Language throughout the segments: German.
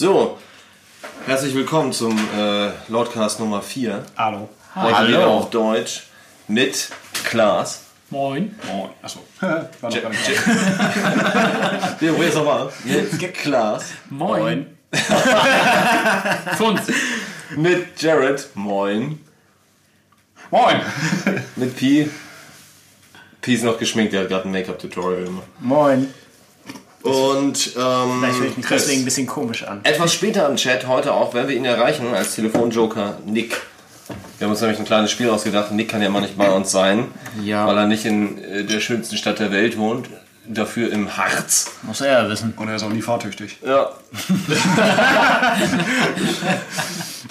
So, herzlich willkommen zum äh, Loudcast Nummer 4. Hallo. Heute Hallo. wieder auf Deutsch mit Klaas. Moin. Moin. Achso. War noch gar nicht probieren es nochmal. Mit Klaas. Moin. Funz. Mit Jared. Moin. Moin. Mit Pi. Pi ist noch geschminkt, der hat gerade ein Make-up-Tutorial gemacht. Moin. Und ähm, Vielleicht höre ich mich Chris. deswegen ein bisschen komisch an. Etwas später im Chat heute auch, wenn wir ihn erreichen, als Telefonjoker Nick. Wir haben uns nämlich ein kleines Spiel ausgedacht. Nick kann ja mal nicht bei uns sein, Ja. weil er nicht in äh, der schönsten Stadt der Welt wohnt. Dafür im Harz. Muss er ja wissen. Und er ist auch nie fahrtüchtig. Ja.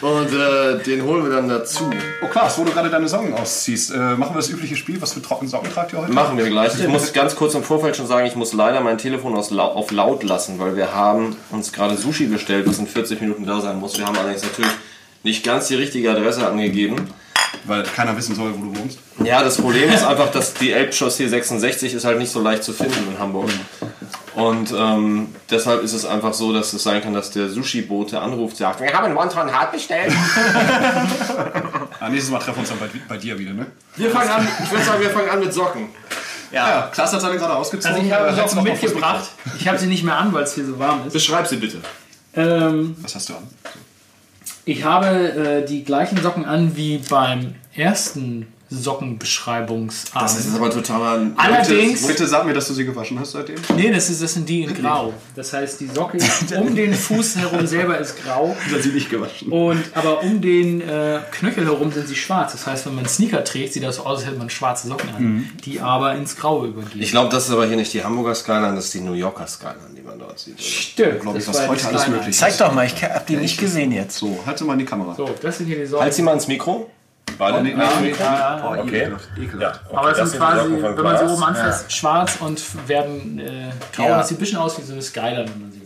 Und äh, den holen wir dann dazu. Oh Klaas, wo du gerade deine Socken ausziehst, äh, machen wir das übliche Spiel. Was für trockene Socken tragt ihr heute? Machen wir gleich. Ich muss ganz kurz im Vorfeld schon sagen, ich muss leider mein Telefon auf laut lassen, weil wir haben uns gerade Sushi bestellt, was in 40 Minuten da sein muss. Wir haben allerdings natürlich nicht ganz die richtige Adresse angegeben. Weil keiner wissen soll, wo du wohnst. Ja, das Problem ist einfach, dass die Elbchaussee 66 ist halt nicht so leicht zu finden in Hamburg. Und ähm, deshalb ist es einfach so, dass es sein kann, dass der Sushi-Bote anruft, sagt, wir haben Wonton Hart bestellt. Ah, nächstes Mal treffen wir uns dann bei, bei dir wieder, ne? Wir fangen an, ich würde sagen, wir fangen an mit Socken. Ja, Klaas hat seine gerade ausgezogen. Also ich habe Äh, hältst du Socken mitgebracht. Ich habe sie nicht mehr an, weil es hier so warm ist. Beschreib sie bitte. Ähm. Was hast du an? Ich habe äh, die gleichen Socken an wie beim ersten Sockenbeschreibungsabend. Das ist aber totaler... Allerdings, Bitte sag mir, dass du sie gewaschen hast seitdem. nee, das, ist, das sind die in grau. Das heißt, die Socke um den Fuß herum selber ist grau. Hat sie nicht gewaschen. Und, aber um den äh, Knöchel herum sind sie schwarz. Das heißt, wenn man Sneaker trägt, sieht das so aus, als hätte man schwarze Socken an, die aber ins Graue übergehen. Ich glaube, das ist aber hier nicht die Hamburger Skyline, das ist die New Yorker Skyline, die man dort sieht. Stimmt. Glaub ich, das was heute alles möglich ist. Zeig doch mal, ich hab die nicht gesehen jetzt. So, halte mal in die Kamera. So, das sind hier die Socken. Halt sie mal ins Mikro. Beide? Oh, nee, nee, nee. Ja, ja. Oh, Okay. Aber es das sind quasi, wenn man sie oben anfasst, schwarz und werden äh, grau. Ja. Das sieht ein bisschen aus wie so eine Skyline, wenn man sie.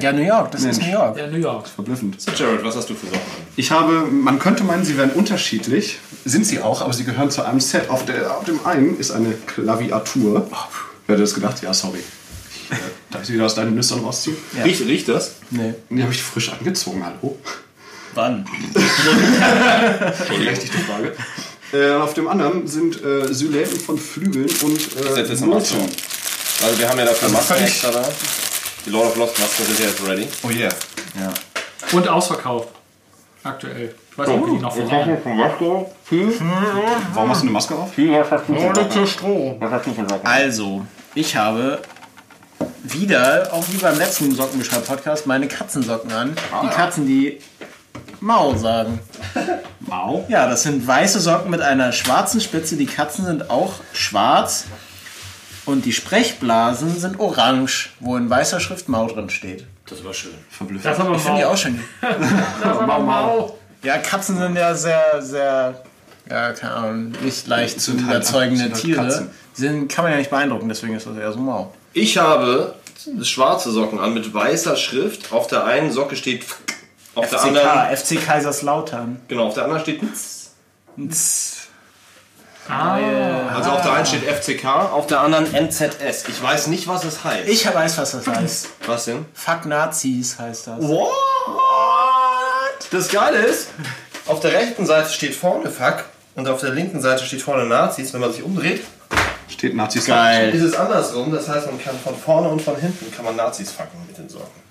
Ja, New York, das ist Mensch. New York. Ja, New York. Verblüffend. So, Jared, was hast du für Socken an? Ich habe, man könnte meinen, sie wären unterschiedlich. Sind sie auch, aber sie gehören zu einem Set. Auf, der, auf dem einen ist eine Klaviatur. Wer hätte das gedacht? Ja, sorry. Äh, darf ich sie wieder aus deinen Nüstern rausziehen? Ja. Riecht, riecht das? Nee. Die habe ich frisch angezogen, hallo. Wann? Berechtigte Frage. Äh, auf dem anderen sind äh, Syläten von Flügeln und äh, jetzt eine Maske Noten. auf. Also wir haben ja dafür Masken extra da. Die Lord of Lost Masken sind ja jetzt ready. Oh yeah. Ja. Und ausverkauft. Aktuell. Ich weiß nicht, ob die noch verlieren. Warum hast du eine Maske auf? Also, ich habe wieder, auch wie beim letzten Sockenbeschreib-Podcast, meine Katzensocken an. Die Katzen, die Mau sagen. Mau. Ja, das sind weiße Socken mit einer schwarzen Spitze. Die Katzen sind auch schwarz. Und die Sprechblasen sind orange, wo in weißer Schrift Mau drin steht. Das war schön. Verblüffend. Das ist aber Ich finde die mau. auch schön. Das ist aber mau. Ja, Katzen sind ja sehr, sehr, ja, keine Ahnung, nicht leicht zu halt- überzeugende halt Tiere. Katzen. Sind, kann man ja nicht beeindrucken, deswegen ist das eher so mau. Ich habe schwarze Socken an mit weißer Schrift. Auf der einen Socke steht F- auf der anderen FCK, FC Kaiserslautern. genau, auf der anderen steht Ah, also auf der einen steht FCK, auf der anderen NZS. Ich weiß nicht, was es heißt. Ich weiß, was das heißt. was denn? Fuck Nazis heißt das. What? Das Geile ist, auf der rechten Seite steht vorne Fuck und auf der linken Seite steht vorne Nazis. Wenn man sich umdreht, Steht Nazis Geil. ist es andersrum. Das heißt, man kann von vorne und von hinten kann man Nazis fucken mit den Socken.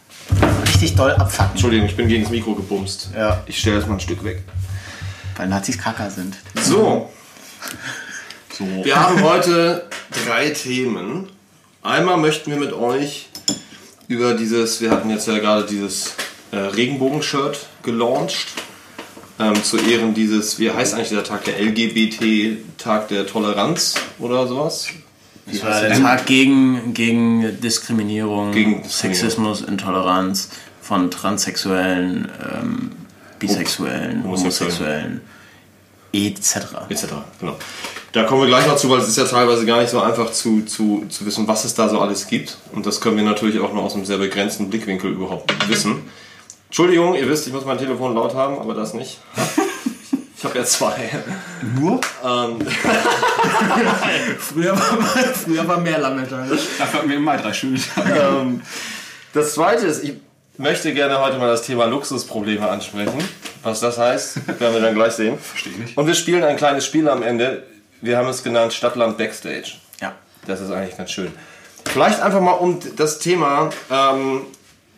Richtig doll abfucken. Entschuldigung, ich bin gegen das Mikro gebumst. Ja. Ich stelle das mal ein Stück weg. Weil Nazis Kacker sind. So. Wir haben heute drei Themen. Einmal möchten wir mit euch über dieses, wir hatten jetzt ja gerade dieses äh, Regenbogen-Shirt gelauncht. Ähm, zu Ehren dieses, wie heißt eigentlich dieser Tag, der LGBT-Tag der Toleranz oder sowas? Das war der Tag gegen, gegen Diskriminierung, Gegen. Sexismus, Intoleranz von Transsexuellen, ähm, Bisexuellen, Homosexuellen. Homosexuellen, etc. etc. Genau. Da kommen wir gleich noch zu, weil es ist ja teilweise gar nicht so einfach zu, zu, zu wissen, was es da so alles gibt. Und das können wir natürlich auch nur aus einem sehr begrenzten Blickwinkel überhaupt wissen. Entschuldigung, ihr wisst, ich muss mein Telefon laut haben, aber das nicht. Ich habe ja zwei. Nur? Ähm, Früher war, früher war mehr Lametta. Dafür hatten wir im Mai drei Schöne Tage. ähm, das zweite ist, ich, möchte gerne heute mal das Thema Luxusprobleme ansprechen. Was das heißt, werden wir dann gleich sehen. Verstehe ich nicht. Und wir spielen ein kleines Spiel am Ende. Wir haben es genannt Stadtland Backstage. Ja. Das ist eigentlich ganz schön. Vielleicht einfach mal um das Thema, ähm,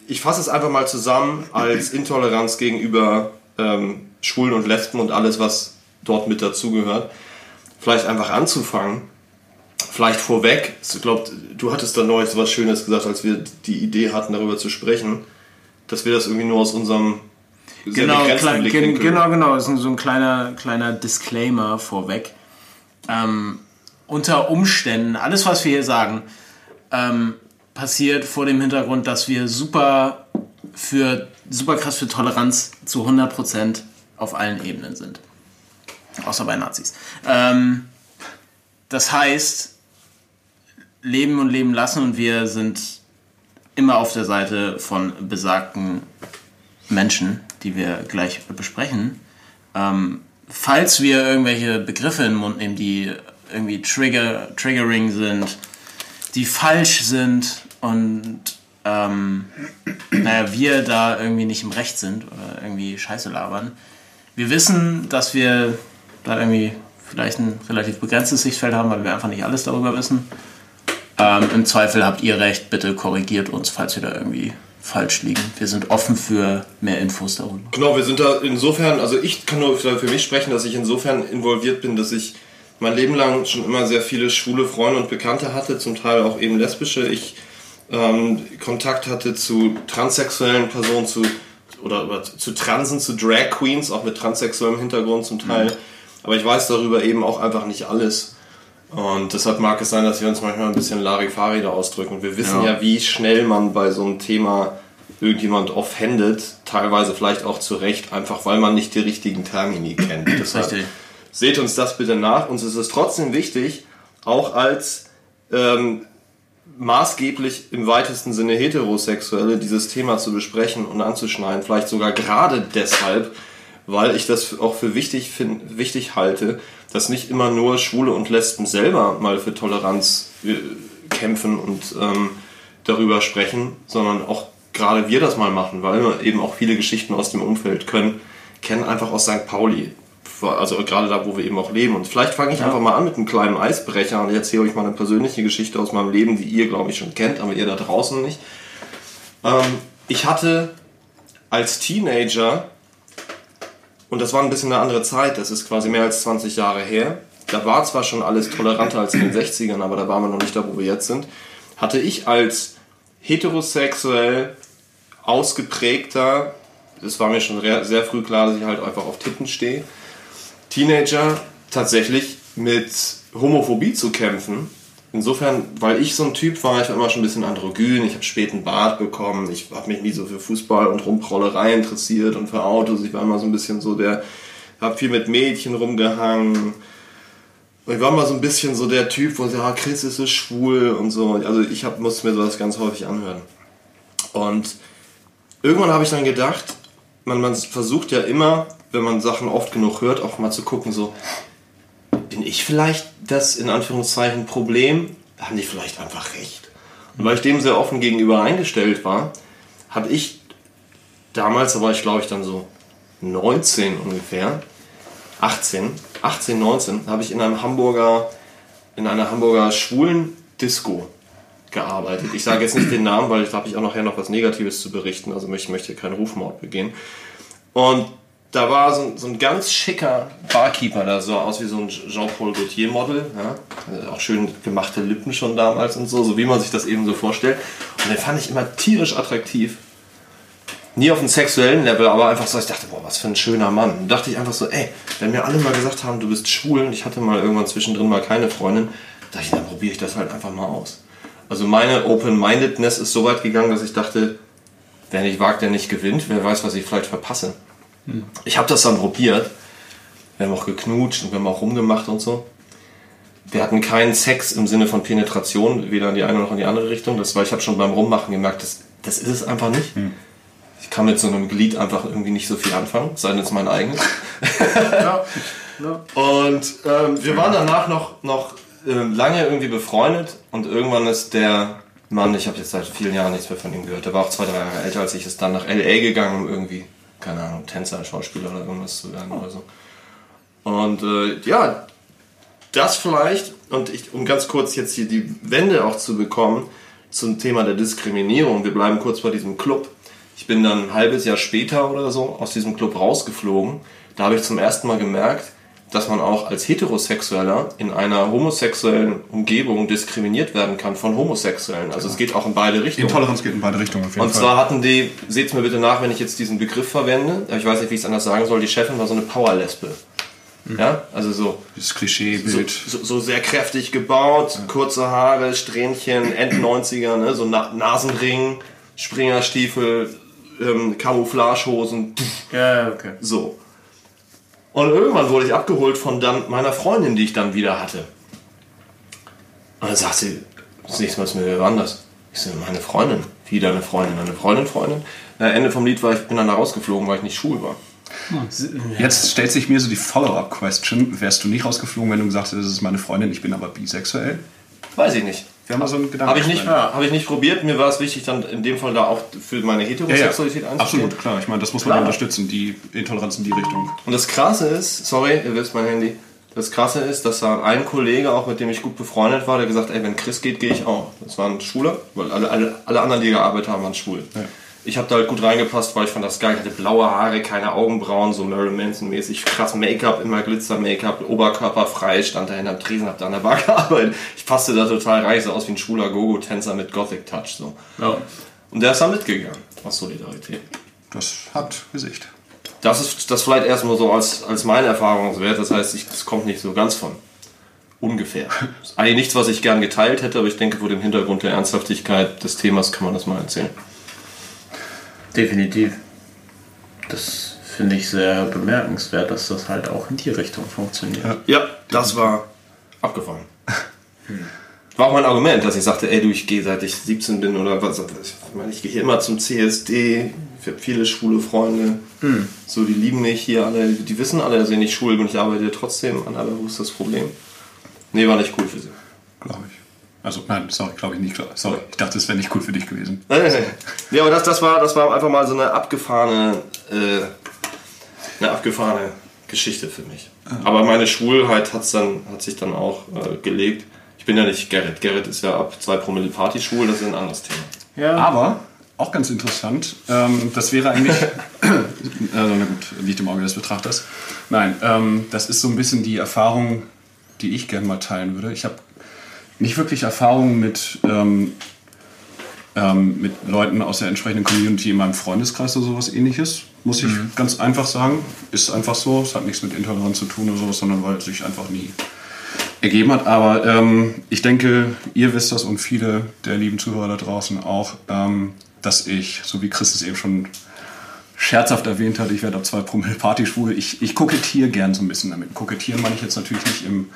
ich fasse es einfach mal zusammen als Intoleranz gegenüber ähm, Schwulen und Lesben und alles, was dort mit dazugehört. Vielleicht einfach anzufangen. Vielleicht vorweg, ich glaube, du hattest da neulich was Schönes gesagt, als wir die Idee hatten, darüber zu sprechen, dass wir das irgendwie nur aus unserem sehr Genau, klein, gen, genau, genau. Das ist so ein kleiner, kleiner Disclaimer vorweg. Ähm, unter Umständen, alles, was wir hier sagen, ähm, passiert vor dem Hintergrund, dass wir super für super krass für Toleranz zu 100% auf allen Ebenen sind. Außer bei Nazis. Ähm, das heißt, leben und leben lassen und wir sind immer auf der Seite von besagten Menschen, die wir gleich besprechen. Ähm, falls wir irgendwelche Begriffe in den Mund nehmen, die irgendwie trigger, triggering sind, die falsch sind und ähm, naja, wir da irgendwie nicht im Recht sind oder irgendwie Scheiße labern. Wir wissen, dass wir da irgendwie vielleicht ein relativ begrenztes Sichtfeld haben, weil wir einfach nicht alles darüber wissen. Ähm, Im Zweifel habt ihr recht, bitte korrigiert uns, falls wir da irgendwie falsch liegen. Wir sind offen für mehr Infos darüber. Genau, wir sind da insofern, also ich kann nur für mich sprechen, dass ich insofern involviert bin, dass ich mein Leben lang schon immer sehr viele schwule Freunde und Bekannte hatte, zum Teil auch eben lesbische. Ich ähm, Kontakt hatte zu transsexuellen Personen, zu oder, oder zu Transen, zu Drag Queens, auch mit transsexuellem Hintergrund zum Teil. Aber ich weiß darüber eben auch einfach nicht alles. Und deshalb mag es sein, dass wir uns manchmal ein bisschen Larifari da ausdrücken. Wir wissen ja. Ja. wie schnell man bei so einem Thema irgendjemand offendet, teilweise vielleicht auch zu Recht, einfach weil man nicht die richtigen Termini kennt. Deshalb Richtig. seht uns das bitte nach. Uns ist es trotzdem wichtig, auch als ähm, maßgeblich im weitesten Sinne Heterosexuelle dieses Thema zu besprechen und anzuschneiden. Vielleicht sogar gerade deshalb, weil ich das auch für wichtig, find, wichtig halte, dass nicht immer nur Schwule und Lesben selber mal für Toleranz äh, kämpfen und ähm, darüber sprechen, sondern auch gerade wir das mal machen, weil wir eben auch viele Geschichten aus dem Umfeld können, kennen einfach aus St. Pauli. Also gerade da, wo wir eben auch leben. Und vielleicht fange ich einfach mal an mit einem kleinen Eisbrecher und ich erzähle euch mal eine persönliche Geschichte aus meinem Leben, die ihr, glaube ich, schon kennt, aber ihr da draußen nicht. Ähm, ich hatte als Teenager, und das war ein bisschen eine andere Zeit, das ist quasi mehr als 20 Jahre her, da war zwar schon alles toleranter als in den 60ern, aber da waren wir noch nicht da, wo wir jetzt sind, hatte ich als heterosexuell ausgeprägter, das war mir schon sehr früh klar, dass ich halt einfach auf Titten stehe, Teenager tatsächlich mit Homophobie zu kämpfen. Insofern, weil ich so ein Typ war, ich war immer schon ein bisschen androgyn, ich habe spät einen Bart bekommen, ich habe mich nie so für Fußball und Rumprollerei interessiert und für Autos, ich war immer so ein bisschen so der, habe viel mit Mädchen rumgehangen. Und ich war mal so ein bisschen so der Typ, wo sie, ah, Chris ist so schwul und so. Also ich hab, musste mir sowas ganz häufig anhören. Und irgendwann habe ich dann gedacht, man, man versucht ja immer, wenn man Sachen oft genug hört, auch mal zu gucken, so, ich vielleicht das in Anführungszeichen Problem? Haben die vielleicht einfach recht? Und weil ich dem sehr offen gegenüber eingestellt war, habe ich damals, da war ich glaube ich dann so 19 ungefähr, 18, 18, 19, habe ich in einem Hamburger, in einer Hamburger schwulen Disco gearbeitet. Ich sage jetzt nicht den Namen, weil da habe ich auch nachher noch was Negatives zu berichten, also ich möchte keinen Rufmord begehen. Und da war so ein, so ein ganz schicker Barkeeper, der so aus wie so ein Jean-Paul Gaultier-Model. Ja? Also Auch schön gemachte Lippen schon damals und so, so wie man sich das eben so vorstellt. Und den fand ich immer tierisch attraktiv. Nie auf einem sexuellen Level, aber einfach so, ich dachte, boah, was für ein schöner Mann. Und dachte ich einfach so, ey, wenn mir alle mal gesagt haben, du bist schwul und ich hatte mal irgendwann zwischendrin mal keine Freundin, dachte ich, dann probiere ich das halt einfach mal aus. Also meine Open-Mindedness ist so weit gegangen, dass ich dachte, wer nicht wagt, der nicht gewinnt. Wer weiß, was ich vielleicht verpasse. Ich habe das dann probiert. Wir haben auch geknutscht und wir haben auch rumgemacht und so. Wir hatten keinen Sex im Sinne von Penetration, weder in die eine noch in die andere Richtung. Das war, ich habe schon beim Rummachen gemerkt, das, das ist es einfach nicht. Ich kann mit so einem Glied einfach irgendwie nicht so viel anfangen, sei denn es mein eigenes. Ja. Und ähm, wir waren danach noch, noch äh, lange irgendwie befreundet und irgendwann ist der Mann, ich habe jetzt seit vielen Jahren nichts mehr von ihm gehört. Der war auch zwei, drei Jahre älter als ich, ist dann nach L.A. gegangen, um irgendwie, keine Ahnung, Tänzer, Schauspieler oder irgendwas zu werden oder so. Und äh, ja, das vielleicht, und ich, um ganz kurz jetzt hier die Wende auch zu bekommen zum Thema der Diskriminierung, wir bleiben kurz bei diesem Club. Ich bin dann ein halbes Jahr später oder so aus diesem Club rausgeflogen. Da habe ich zum ersten Mal gemerkt, dass man auch als Heterosexueller in einer homosexuellen Umgebung diskriminiert werden kann von Homosexuellen. Also es geht auch in beide Richtungen. Intoleranz geht in beide Richtungen auf jeden Und Fall. zwar hatten die, seht's mir bitte nach, wenn ich jetzt diesen Begriff verwende, ich weiß nicht, wie ich es anders sagen soll, die Chefin war so eine Powerlesbe. Ja, also so, das so, Klischeebild. so, so sehr kräftig gebaut, kurze Haare, Strähnchen, End-90er, ne, so Na Nasenring, Springerstiefel, ähm, Camouflagehosen, Ja, okay. so. Und irgendwann wurde ich abgeholt von dann meiner Freundin, die ich dann wieder hatte. Und dann sagt sie, das nächste Mal ist mir anders. Ich so, meine Freundin. Wie deine Freundin? Meine Freundin, Freundin? Na, Ende vom Lied war ich bin dann da rausgeflogen, weil ich nicht schwul war. Jetzt stellt sich mir so die Follow-up-Question. Wärst du nicht rausgeflogen, wenn du gesagt hättest, das ist meine Freundin, ich bin aber bisexuell? Weiß ich nicht. Wir haben mal so einen Gedanken. Habe ich, nicht, hab ich nicht probiert. Mir war es wichtig, dann in dem Fall da auch für meine ja, ja. Heterosexualität einzustehen. Absolut, klar. Ich meine, das muss man Klar. unterstützen, die Intoleranz in die Richtung. Und das Krasse ist, sorry, ihr wisst mein Handy. Das Krasse ist, dass da ein Kollege, auch mit dem ich gut befreundet war, der gesagt, ey, wenn Chris geht, gehe ich auch. Das war ein Schwuler, weil alle, alle, alle anderen, die gearbeitet haben, waren schwul. Ich habe da halt gut reingepasst, weil ich fand das geil. Ich hatte blaue Haare, keine Augenbrauen, so Marilyn Manson-mäßig, krass Make-up, immer Glitzer-Make-up, Oberkörper frei, stand da hinterm Tresen, hab da an der Bar gearbeitet. Ich passte da total rein, ich sah aus wie ein schwuler Gogo-Tänzer mit Gothic-Touch. So. Ja. Und der ist da mitgegangen, aus Solidarität. Das hat Gesicht. Das ist das vielleicht erstmal so als, als mein Erfahrungswert. Das heißt, ich, das kommt nicht so ganz von ungefähr. Das ist eigentlich nichts, was ich gern geteilt hätte, aber ich denke, vor dem Hintergrund der Ernsthaftigkeit des Themas kann man das mal erzählen. Definitiv. Das finde ich sehr bemerkenswert, dass das halt auch in die Richtung funktioniert. Ja, das war abgefahren. War auch mein Argument, dass ich sagte, ey du, ich gehe seit ich 17 bin oder was. Ich meine, ich gehe hier immer zum CSD. Ich habe viele schwule Freunde. So, die lieben mich hier alle. Die wissen alle, dass ich nicht schwul bin. Ich arbeite trotzdem an aller. Wo ist das Problem? Nee, war nicht cool für sie. Glaube ich. Also, nein, sorry, glaube ich nicht. klar. Sorry, ich dachte, es wäre nicht cool für dich gewesen. Nein, nein, nein. Nee, aber das, das, war, das war einfach mal so eine abgefahrene, äh, eine abgefahrene Geschichte für mich. Aber meine Schwulheit hat's dann, hat sich dann auch äh, gelegt. Ich bin ja nicht Gerrit. Gerrit ist ja ab 2 Promille Party schwul, das ist ein anderes Thema. Ja. Aber, auch ganz interessant, ähm, das wäre eigentlich, also na gut, liegt im Auge des Betrachters. Nein, ähm, das ist so ein bisschen die Erfahrung, die ich gerne mal teilen würde. Ich habe nicht wirklich Erfahrung mit, ähm, ähm, mit Leuten aus der entsprechenden Community in meinem Freundeskreis oder sowas ähnliches, muss ich ganz einfach sagen. Ist einfach so, es hat nichts mit Intoleranz zu tun oder sowas, sondern weil es sich einfach nie ergeben hat. Aber ähm, ich denke, ihr wisst das und viele der lieben Zuhörer da draußen auch, ähm, dass ich, so wie Chris es eben schon scherzhaft erwähnt hat, ich werde ab zwei Promille Party schwul. Ich, ich kokettiere gern so ein bisschen damit. Kokettieren meine ich jetzt natürlich nicht im,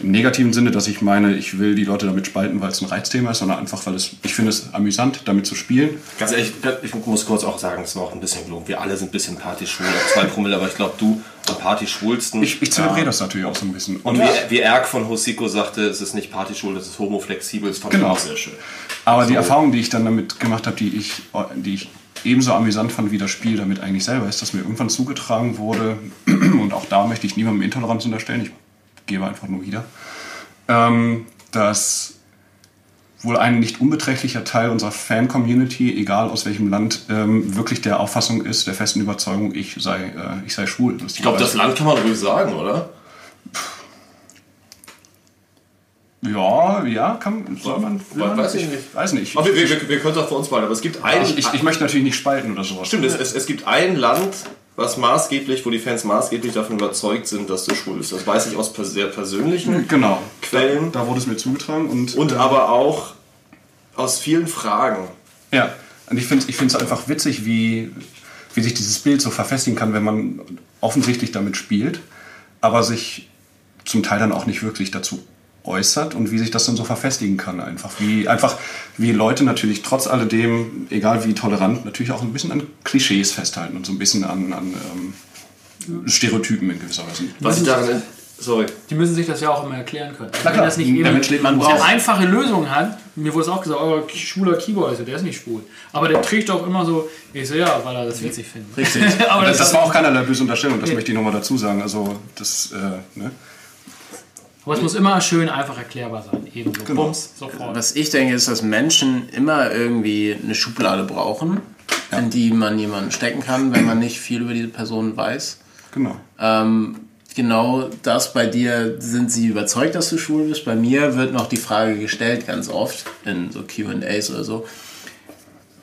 im negativen Sinne, dass ich meine, ich will die Leute damit spalten, weil es ein Reizthema ist, sondern einfach, weil es, ich finde es amüsant, damit zu spielen. Ganz ehrlich, ich muss kurz auch sagen, es war auch ein bisschen gelogen. Wir alle sind ein bisschen Partyschwul, 2 Promille, aber ich glaube, du am Partyschwulsten. Ich, ich zelebriere das natürlich auch so ein bisschen. Und wie, wie Erk von Hosiko sagte, es ist nicht Partyschwul, das ist homoflexibel, das fand Genau. ich auch sehr schön. Aber die So. Erfahrung, die ich dann damit gemacht habe, die ich, die ich ebenso amüsant fand wie das Spiel damit eigentlich selber, ist, dass mir irgendwann zugetragen wurde, und auch da möchte ich niemandem Intoleranz unterstellen, ich gebe einfach nur wieder, ähm, dass wohl ein nicht unbeträchtlicher Teil unserer Fan-Community, egal aus welchem Land, ähm, wirklich der Auffassung ist, der festen Überzeugung, ich sei, äh, ich sei schwul. Ich glaube, das Land kann man ruhig sagen, oder? Ja, ja, kann, soll man, Weiß ich nicht. Weiß nicht. Aber wir, wir, wir können doch für uns beide, aber es gibt ein. Ich, ich, ich möchte natürlich nicht spalten oder sowas. Stimmt, es, es, es gibt ein Land, was maßgeblich, wo die Fans maßgeblich davon überzeugt sind, dass du schwul bist. Das weiß ich aus sehr persönlichen Genau. Quellen Da wurde es mir zugetragen und, und äh, aber auch aus vielen Fragen. ja, und ich finde ich es einfach witzig, wie, wie sich dieses Bild so verfestigen kann, wenn man offensichtlich damit spielt, aber sich zum Teil dann auch nicht wirklich dazu äußert und wie sich das dann so verfestigen kann einfach wie einfach wie Leute natürlich trotz alledem egal wie tolerant natürlich auch ein bisschen an Klischees festhalten und so ein bisschen an, an ähm, Stereotypen in gewisser Weise Was ich daran Sorry. Die müssen sich das ja auch immer erklären können. Na klar, das nicht der eben Mensch lebt man Brauch. einfache Lösung hat, mir wurde es auch gesagt, euer schwuler Keyboard, also der ist nicht schwul. Aber der trägt doch immer so, ich so, ja, weil er das witzig findet. Richtig. Aber Das, das, war auch keinerlei böse Unterstellung, das möchte ich nochmal dazu sagen. Also, das, äh, ne? Aber es muss immer schön einfach erklärbar sein. Ebenso. Genau. Bums, sofort. Was ich denke, ist, dass Menschen immer irgendwie eine Schublade brauchen, in die man jemanden stecken kann, wenn man nicht viel über diese Person weiß. Genau. Ähm, genau das bei dir sind sie überzeugt, dass du schwul bist. Bei mir wird noch die Frage gestellt, ganz oft in so QAs oder so: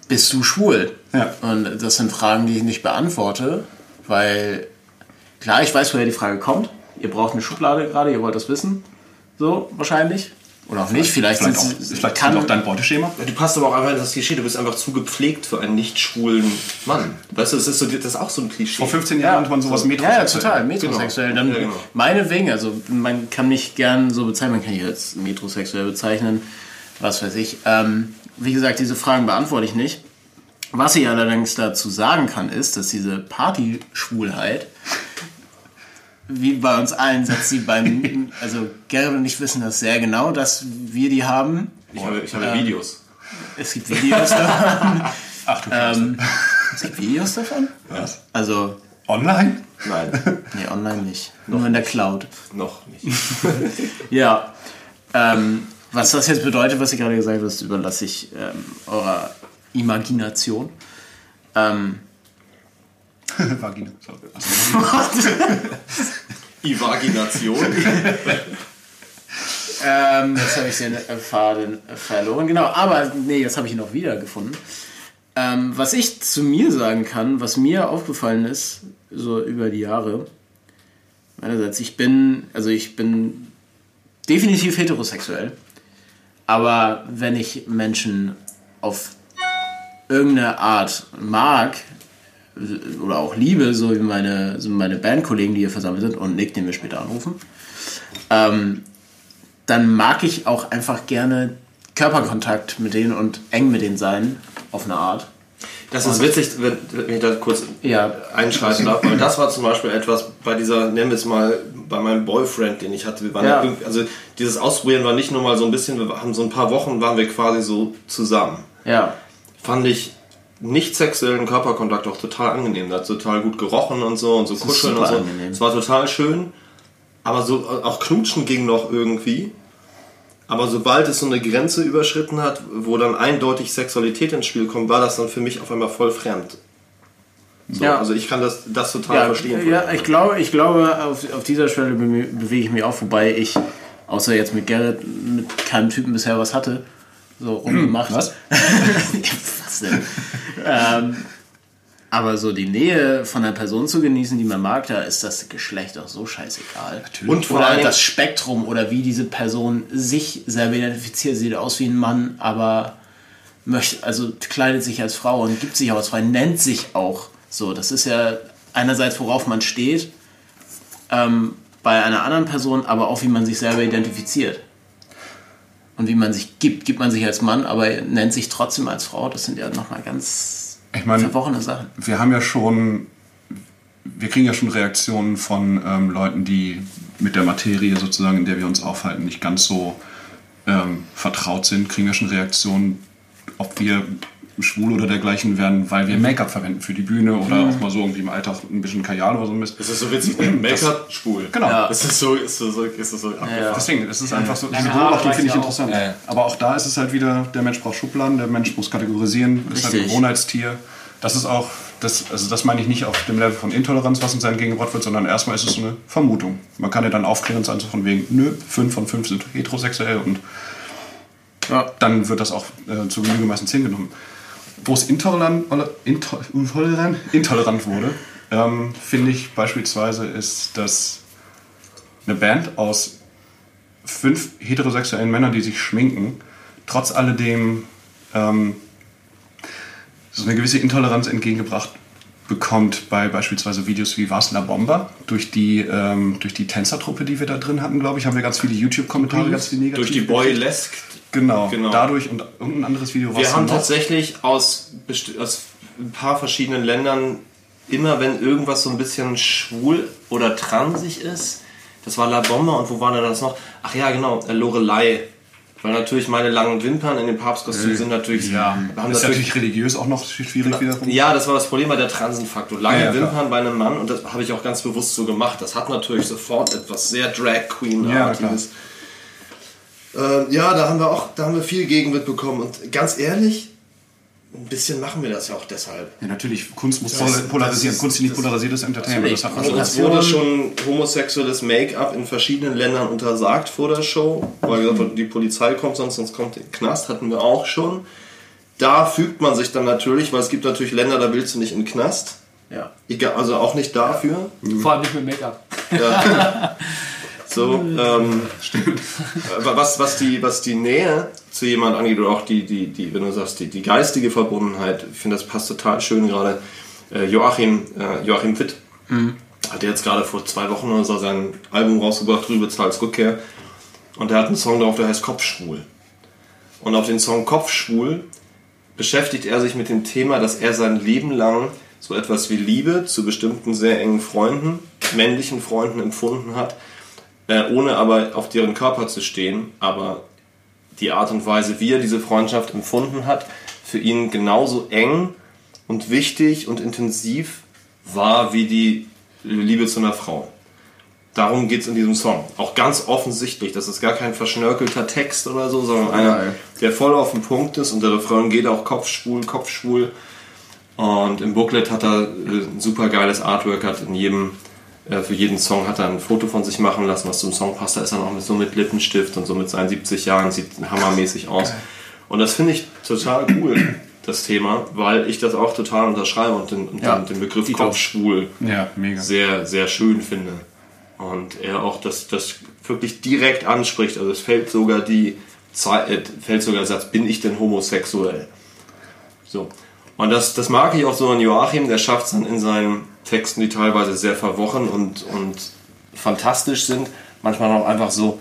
Bist du schwul? Ja. Und das sind Fragen, die ich nicht beantworte, weil klar, ich weiß, woher die Frage kommt. Ihr braucht eine Schublade gerade, ihr wollt das wissen. So, wahrscheinlich. Oder auch nicht. Vielleicht, Vielleicht, auch, sind sie- vielleicht kann, auch dein Beuteschema. Du passt aber auch einfach in das Klischee, du bist einfach zu gepflegt für einen nicht schwulen Mann. Weißt du, das ist, so, das ist auch so ein Klischee. Vor 15 Jahren nannte man sowas Ja, ja, metrosexuell. total, metrosexuell. Dann Ja, genau. meinetwegen, also man kann mich gern so bezeichnen, man kann ich als metrosexuell bezeichnen, was weiß ich. Ähm, wie gesagt, diese Fragen beantworte ich nicht. Was ich allerdings dazu sagen kann, ist, dass diese Partyschwulheit, wie bei uns allen, setzt sie beim, also Gerrit und ich wissen das sehr genau, dass wir die haben. Ich habe, ich habe Videos. Es gibt Videos davon. Ach du ähm, es gibt Videos davon? Was? Also, Online? Nein, nee, online nicht. Nur in der Cloud. noch nicht. Ja. Ähm, was das jetzt bedeutet, was ich gerade gesagt das überlasse ich ähm, eurer Imagination. Ähm, Vagina. Ivagination. ähm, jetzt habe ich den Faden verloren. Genau, aber nee, jetzt habe ich ihn auch wiedergefunden. Ähm, was ich zu mir sagen kann, was mir aufgefallen ist, so über die Jahre, meinerseits, ich bin, also ich bin definitiv heterosexuell, aber wenn ich Menschen auf irgendeine Art mag oder auch liebe, so wie meine, so meine Bandkollegen, die hier versammelt sind und Nick, den wir später anrufen, ähm, dann mag ich auch einfach gerne Körperkontakt mit denen und eng mit denen sein, auf eine Art. Das ist witzig, wenn, wenn ich da kurz Ja. einschreiten darf, weil das war zum Beispiel etwas bei dieser, nennen wir es mal, bei meinem Boyfriend, den ich hatte. Wir waren Ja. ja. also dieses Ausprobieren war nicht nur mal so ein bisschen, wir haben so ein paar Wochen waren wir quasi so zusammen. Ja. Fand ich nicht sexuellen Körperkontakt auch total angenehm. Da hat total gut gerochen und so und so kuscheln und so. angenehm. Es war total schön, aber so auch knutschen ging noch irgendwie. Aber sobald es so eine Grenze überschritten hat, wo dann eindeutig Sexualität ins Spiel kommt, war das dann für mich auf einmal voll fremd. So, Ja. Also ich kann das, das total Ja, verstehen. ja ich glaube, ich glaube auf, auf dieser Stelle be bewege ich mich auch, wobei ich, außer jetzt mit Gerrit, mit keinem Typen bisher was hatte. So rumgemacht. was? was denn? Ähm, aber so die Nähe von einer Person zu genießen, die man mag, da ist das Geschlecht auch so scheißegal. Und vor allem, das Spektrum oder wie diese Person sich selber identifiziert, sieht aus wie ein Mann, aber möchte, also kleidet sich als Frau und gibt sich auch als Frau, nennt sich auch so. Das ist ja einerseits, worauf man steht, ähm, bei einer anderen Person, aber auch wie man sich selber identifiziert. Und wie man sich gibt. Gibt man sich als Mann, aber nennt sich trotzdem als Frau. Das sind ja nochmal ganz Ich meine, verworrene Sachen. wir haben ja schon, wir kriegen ja schon Reaktionen von ähm, Leuten, die mit der Materie sozusagen, in der wir uns aufhalten, nicht ganz so ähm, vertraut sind, kriegen ja schon Reaktionen, ob wir schwul oder dergleichen werden, weil wir Make-up verwenden für die Bühne oder auch mal so irgendwie im Alltag ein bisschen Kajal oder so Mist. das ist so witzig, ne? Make-up, schwul. Genau. Ja. Das ist so, ist so, so, ist so abgefahren. Deswegen, es ist einfach so, diese Beobachtung finde ich auch. interessant. Ja, ja. Aber auch da ist es halt wieder, der Mensch braucht Schubladen, der Mensch muss kategorisieren, ist halt ein Richtig. Gewohnheitstier. Das ist auch, das, also das meine ich nicht auf dem Level von Intoleranz, was uns entgegengebracht wird, sondern erstmal ist es so eine Vermutung. Man kann ja dann aufklären, sein, so von wegen, nö, fünf von fünf sind heterosexuell und Ja. dann wird das auch äh, zu Genüge meistens hingenommen. Wo es intolerant, intolerant, intolerant wurde, ähm, finde ich beispielsweise, ist, dass eine Band aus fünf heterosexuellen Männern, die sich schminken, trotz alledem ähm, so eine gewisse Intoleranz entgegengebracht bekommt bei beispielsweise Videos wie Was La Bomba. Durch die, ähm, durch die Tänzertruppe, die wir da drin hatten, glaube ich, haben wir ganz viele YouTube-Kommentare, ganz viele negative. Durch die Boylesque. Genau, Genau. dadurch und, und ein anderes Video Wir haben tatsächlich aus, aus ein paar verschiedenen Ländern immer, wenn irgendwas so ein bisschen schwul oder transig ist, Das war La Bomba und wo war denn das noch? Ach ja, genau, äh, Lorelei. Weil natürlich meine langen Wimpern in den Papstkostüm sind natürlich. Ja, haben das ist natürlich natürlich religiös auch noch schwierig wiederum. ja, das war das Problem bei der Transenfaktor. Lange Ja, ja, klar. Wimpern bei einem Mann und das habe ich auch ganz bewusst so gemacht. Das hat natürlich sofort etwas sehr Drag Queen Ja, artiges. äh, ja, da haben wir auch, da haben wir viel Gegenwind bekommen und ganz ehrlich, ein bisschen machen wir das ja auch deshalb. Ja, natürlich, Kunst muss Das- pol- polarisieren. das- Kunst, die nicht das- polarisiert ist Entertainment. Das hat man Also so. uns wurde schon homosexuelles Make-up in verschiedenen Ländern untersagt vor der Show, weil gesagt wurde, die Polizei kommt sonst, sonst kommt der Knast, hatten wir auch schon. Da fügt man sich dann natürlich, weil es gibt natürlich Länder, da willst du nicht in den Knast. Ja. Egal, also auch nicht dafür. Vor allem nicht mit Make-up. So, ähm, aber was, was, die, was die Nähe zu jemand angeht, oder auch die, die, die wenn du sagst, die, die geistige Verbundenheit, ich finde, das passt total schön gerade. Äh, Joachim, äh, Joachim Witt hat jetzt gerade vor zwei Wochen oder so sein Album rausgebracht, Rübe Zahls Rückkehr. Und der hat einen Song drauf, der heißt Kopfschwul. Und auf den Song Kopfschwul beschäftigt er sich mit dem Thema, dass er sein Leben lang so etwas wie Liebe zu bestimmten sehr engen Freunden, männlichen Freunden empfunden hat, äh, ohne aber auf deren Körper zu stehen, aber die Art und Weise, wie er diese Freundschaft empfunden hat, für ihn genauso eng und wichtig und intensiv war wie die Liebe zu einer Frau. Darum geht es in diesem Song. Auch ganz offensichtlich. Das ist gar kein verschnörkelter Text oder so, sondern einer, der voll auf den Punkt ist. Und der Refrain geht auch kopfschwul, kopfschwul. Und im Booklet hat er äh, ein super geiles Artwork, hat in jedem, für jeden Song hat er ein Foto von sich machen lassen, was zum Song passt. Da ist er noch mit, so mit Lippenstift und so mit seinen 70 Jahren, sieht hammermäßig aus. Und das finde ich total cool, das Thema, weil ich das auch total unterschreibe und den, Ja, den, den Begriff. Kopfschwul Ja, sehr, sehr schön finde. Und er auch das, das wirklich direkt anspricht. Also es fällt sogar die Zei- äh, fällt sogar der Satz, bin ich denn homosexuell? So. Und das, das mag ich auch so an Joachim, der schafft es dann in seinen Texten, die teilweise sehr verworren und, und fantastisch sind, manchmal auch einfach so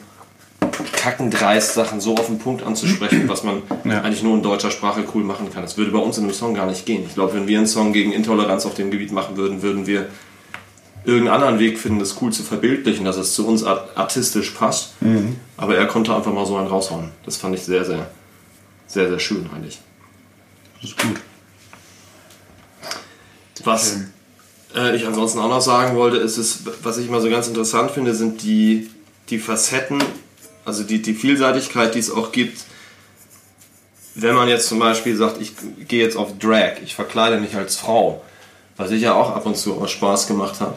kackendreist Sachen so auf den Punkt anzusprechen, was man Ja. eigentlich nur in deutscher Sprache cool machen kann. Das würde bei uns in einem Song gar nicht gehen. Ich glaube, wenn wir einen Song gegen Intoleranz auf dem Gebiet machen würden, würden wir irgendeinen anderen Weg finden, das cool zu verbildlichen, dass es zu uns art artistisch passt. Aber er konnte einfach mal so einen raushauen. Das fand ich sehr, sehr, sehr, sehr schön eigentlich. Das ist gut. Was äh, ich ansonsten auch noch sagen wollte, ist es, was ich immer so ganz interessant finde, sind die, die Facetten, also die, die Vielseitigkeit, die es auch gibt. Wenn man jetzt zum Beispiel sagt, ich gehe jetzt auf Drag, ich verkleide mich als Frau, was ich ja auch ab und zu aus Spaß gemacht habe.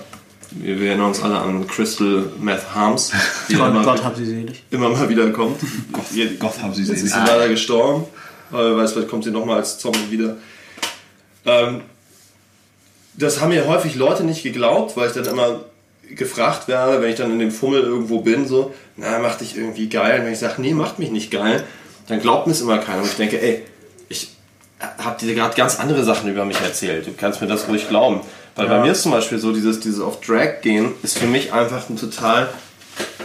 Wir, erinnern uns alle an Crystal Meth Harms, die Gott, immer, Gott hab sie selig. immer mal wieder kommt. Ihr- Gott haben sie Jetzt ist selig. sie leider gestorben. Weiß, vielleicht kommt sie nochmal als Zombie wieder. Ähm, das haben mir häufig Leute nicht geglaubt, weil ich dann immer gefragt werde, wenn ich dann in dem Fummel irgendwo bin, so, na, mach dich irgendwie geil. Und wenn ich sage, nee, macht mich nicht geil, dann glaubt mir es immer keiner. Und ich denke, ey, ich habe dir gerade ganz andere Sachen über mich erzählt. Du kannst mir das ruhig glauben. Weil bei mir ist zum Beispiel so, dieses, dieses auf Drag gehen, ist für mich einfach ein total,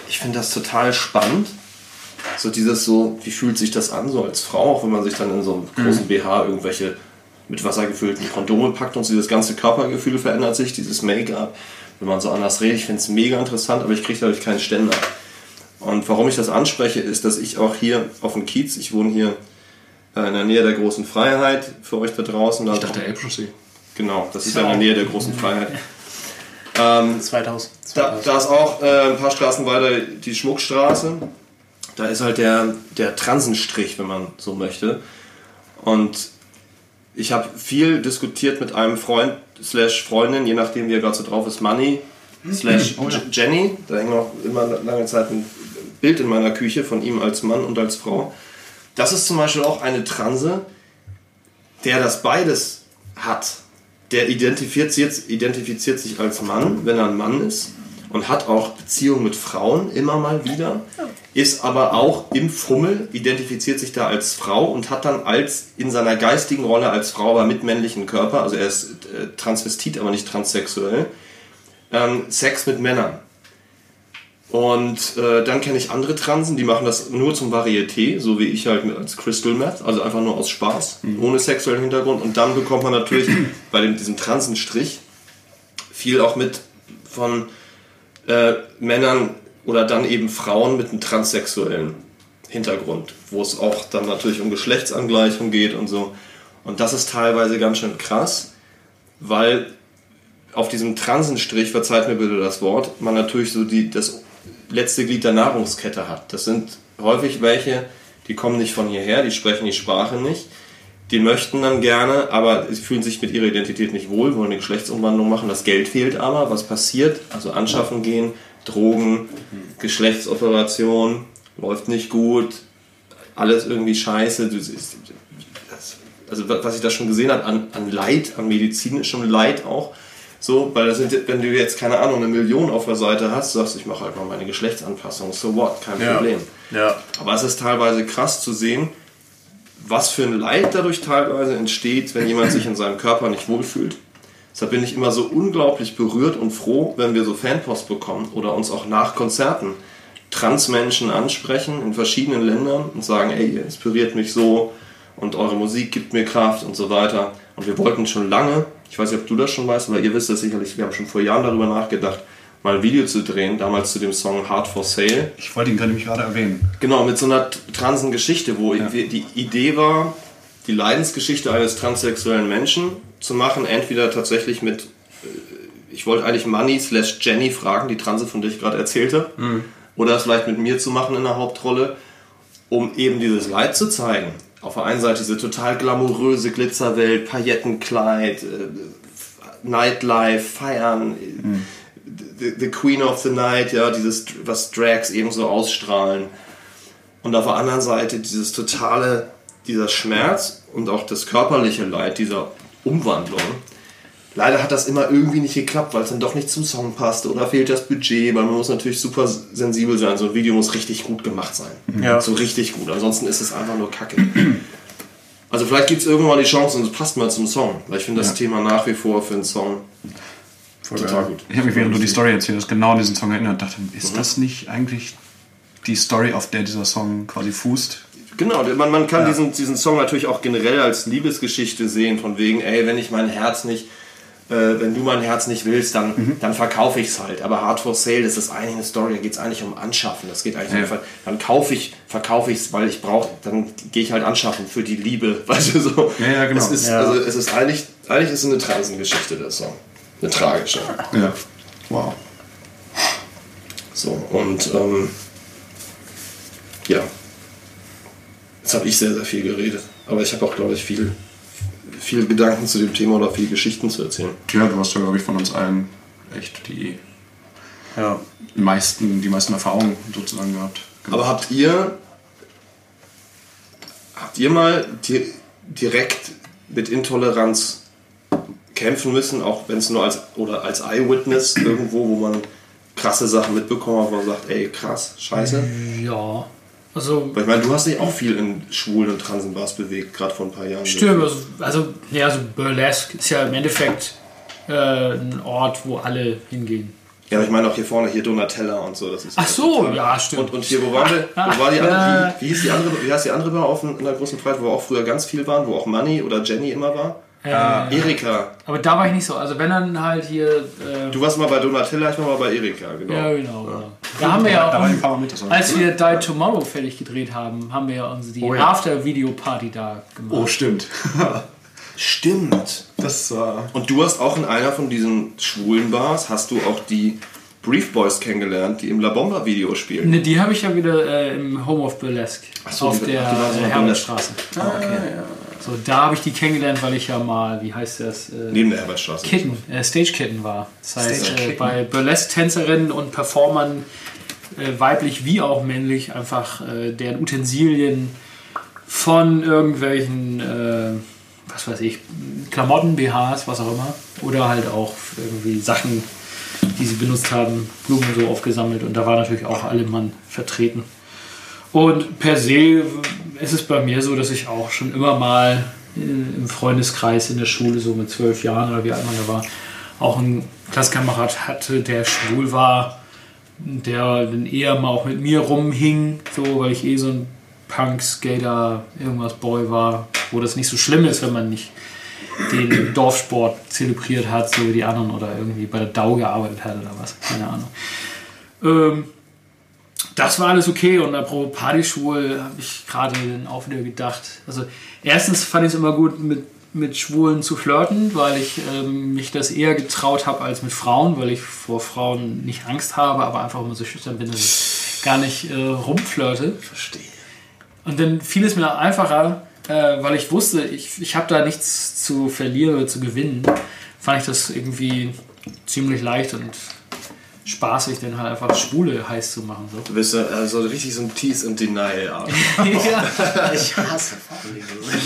ich finde das total spannend. So dieses so, wie fühlt sich das an, so als Frau, auch wenn man sich dann in so einem großen BH irgendwelche mit Wasser gefüllten Kondome packt und so dieses ganze Körpergefühl verändert sich, dieses Make-up, wenn man so anders redet. Ich finde es mega interessant, aber ich kriege dadurch keinen Ständer. Und warum ich das anspreche, ist, dass ich auch hier auf dem Kiez, ich wohne hier äh, in der Nähe der großen Freiheit, für euch da draußen. Da Ich dachte Elbchaussee. Genau, das ist ja in der Nähe der großen Freiheit. Ähm, 2000. da, da ist auch äh, ein paar Straßen weiter die Schmuckstraße. Da ist halt der, der Transenstrich, wenn man so möchte. Und ich habe viel diskutiert mit einem Freund slash Freundin, je nachdem wie er gerade so drauf ist, Money slash Jenny. Da hängt noch immer lange Zeit ein Bild in meiner Küche von ihm als Mann und als Frau. Das ist zum Beispiel auch eine Transe, der das beides hat. Der identifiziert, identifiziert sich als Mann, wenn er ein Mann ist und hat auch Beziehungen mit Frauen immer mal wieder, ist aber auch im Fummel, identifiziert sich da als Frau und hat dann als in seiner geistigen Rolle als Frau, aber mit männlichen Körper, also er ist äh, Transvestit, aber nicht transsexuell, ähm, Sex mit Männern. Und äh, dann kenne ich andere Transen, die machen das nur zum Varieté, so wie ich halt als Crystal Meth, also einfach nur aus Spaß, ohne sexuellen Hintergrund. Und dann bekommt man natürlich bei dem, diesem Transenstrich viel auch mit von äh, Männern, oder dann eben Frauen mit einem transsexuellen Hintergrund, wo es auch dann natürlich um Geschlechtsangleichung geht und so. Und das ist teilweise ganz schön krass, weil auf diesem Transenstrich, verzeiht mir bitte das Wort, man natürlich so die, das letzte Glied der Nahrungskette hat. Das sind häufig welche, die kommen nicht von hierher, die sprechen die Sprache nicht. Die möchten dann gerne, aber sie fühlen sich mit ihrer Identität nicht wohl, wollen eine Geschlechtsumwandlung machen. Das Geld fehlt aber. Was passiert? Also anschaffen gehen, Drogen, Geschlechtsoperation, läuft nicht gut, alles irgendwie scheiße. Also was ich da schon gesehen habe an, an Leid, an medizinischem Leid auch, so, weil das sind, wenn du jetzt, keine Ahnung, eine Million auf der Seite hast, sagst du, ich mache halt mal meine Geschlechtsanpassung, so what, kein Ja. Problem. Ja. Aber es ist teilweise krass zu sehen, was für ein Leid dadurch teilweise entsteht, wenn jemand sich in seinem Körper nicht wohlfühlt. Deshalb bin ich immer so unglaublich berührt und froh, wenn wir so Fanpost bekommen oder uns auch nach Konzerten Transmenschen ansprechen in verschiedenen Ländern und sagen, ey, ihr inspiriert mich so und eure Musik gibt mir Kraft und so weiter. Und wir wollten schon lange, ich weiß nicht, ob du das schon weißt, aber ihr wisst das sicherlich, wir haben schon vor Jahren darüber nachgedacht, mal ein Video zu drehen, damals zu dem Song Hard for Sale. Ich wollte ihn gerade nämlich gerade erwähnen. Genau, mit so einer transen Geschichte, wo wir- die Idee war, die Leidensgeschichte eines transsexuellen Menschen zu machen, entweder tatsächlich mit, äh, ich wollte eigentlich Money slash Jenny fragen, die Transe, von der ich gerade erzählte, oder es vielleicht mit mir zu machen in der Hauptrolle, um eben dieses Leid zu zeigen. Auf der einen Seite diese total glamouröse Glitzerwelt, Paillettenkleid, äh, Nightlife, Feiern, the, the Queen of the Night, ja, dieses, was Drags eben so ausstrahlen. Und auf der anderen Seite dieses totale, dieser Schmerz und auch das körperliche Leid dieser Umwandlung. Leider hat das immer irgendwie nicht geklappt, weil es dann doch nicht zum Song passte oder fehlt das Budget, weil man muss natürlich super sensibel sein. So ein Video muss richtig gut gemacht sein. Ja. So richtig gut. Ansonsten ist es einfach nur Kacke. Also vielleicht gibt es irgendwann mal die Chance und es passt mal zum Song. Weil ich finde das Ja. Thema nach wie vor für einen Song total gut. Ich habe mich, während du die Story erzählst, genau an diesen Song erinnert und dachte, ist das nicht eigentlich die Story, auf der dieser Song quasi fußt? Genau, man, man kann diesen, diesen Song natürlich auch generell als Liebesgeschichte sehen, von wegen, ey, wenn ich mein Herz nicht, äh, wenn du mein Herz nicht willst, dann, dann verkaufe ich es halt. Aber Hard for Sale, das ist eigentlich eine Story, da geht es eigentlich um Anschaffen. Das geht eigentlich Ja. um, Ver- dann kaufe ich, verkaufe ich es, weil ich brauche, dann gehe ich halt anschaffen für die Liebe, weißt du so. Ja, ja, genau. Es ist, Ja. also, es ist eigentlich, eigentlich ist es eine Transengeschichte, der Song. Eine tragische. Ja. Wow. So, und ähm, ja. Jetzt habe ich sehr, sehr viel geredet. Aber ich habe auch, glaube ich, viel, viel Gedanken zu dem Thema oder viel Geschichten zu erzählen. Ja, du hast ja, glaube ich, von uns allen echt die Ja. meisten, die meisten Erfahrungen sozusagen gehabt. Aber habt ihr, habt ihr mal di direkt mit Intoleranz kämpfen müssen, auch wenn es nur als oder als Eyewitness irgendwo, wo man krasse Sachen mitbekommen hat, wo man sagt, ey, krass, scheiße. Ja. Also, Weil ich meine, du hast dich auch viel in Schwulen- und Transenbars bewegt, gerade vor ein paar Jahren. stimmt. Also, also, ja, also Burlesque ist ja im Endeffekt äh, ein Ort, wo alle hingehen. Ja, aber ich meine auch hier vorne, hier Donatella und so. Das ist Ach so, total- ja, stimmt. Und, und hier, wo waren wir? Wo war die Ja. andere? Wie, wie hieß die andere? Wie heißt die andere Bar auf in der großen Freiheit, wo auch früher ganz viel waren, wo auch Money oder Jenny immer war? Äh, Erika. aber da war ich nicht so. Also, wenn dann halt hier. Äh, Du warst mal bei Donatella, ich war mal bei Erika, genau. ja, genau. genau. Da haben wir ja da auch. war ein paar Mal mit. Das war Als wir Die Tomorrow fertig gedreht haben, haben wir ja unsere die Oh ja. After-Video-Party da gemacht. oh, stimmt. Stimmt. Das war. Und du hast auch in einer von diesen schwulen Bars, hast du auch die Brief Boys kennengelernt, die im La Bomba Video spielen. Ne, die habe ich ja wieder äh, im Home of Burlesque Ach so, auf die- der die so nach Herbertstraße. Ah, okay. So, da habe ich die kennengelernt, weil ich ja mal, wie heißt das? Äh, Neben der Herbertstraße. Kitten, äh, Stage Kitten war. Das heißt, Stage äh, Kitten. bei Burlesque-Tänzerinnen und Performern, äh, weiblich wie auch männlich, einfach äh, deren Utensilien von irgendwelchen, äh, was weiß ich, Klamotten, BHs, was auch immer, oder halt auch irgendwie Sachen, die sie benutzt haben, Blumen so aufgesammelt und da war natürlich auch alle Mann vertreten. Und per se ist es bei mir so, dass ich auch schon immer mal äh, im Freundeskreis in der Schule, so mit zwölf Jahren oder wie alt man da war, auch einen Klassenkamerad hatte, der schwul war, der dann eher mal auch mit mir rumhing, so, weil ich eh so ein Punk, Skater, irgendwas Boy war, wo das nicht so schlimm ist, wenn man nicht den Dorfsport zelebriert hat, so wie die anderen oder irgendwie bei der DAU gearbeitet hat oder was, keine Ahnung. Ähm, das war alles okay. Und apropos Partyschwul habe ich gerade auch wieder gedacht. Also erstens fand ich es immer gut, mit, mit Schwulen zu flirten, weil ich ähm, mich das eher getraut habe als mit Frauen, weil ich vor Frauen nicht Angst habe, aber einfach immer so schüchtern bin, dass ich gar nicht äh, rumflirte. Verstehe. Und dann fiel es mir einfacher, äh, weil ich wusste, ich, ich habe da nichts zu verlieren oder zu gewinnen, fand ich das irgendwie ziemlich leicht und spaßig, dann halt einfach Schwule heiß zu machen. So. Du bist so, also richtig so ein Tease und Denial. ja. Ich hasse.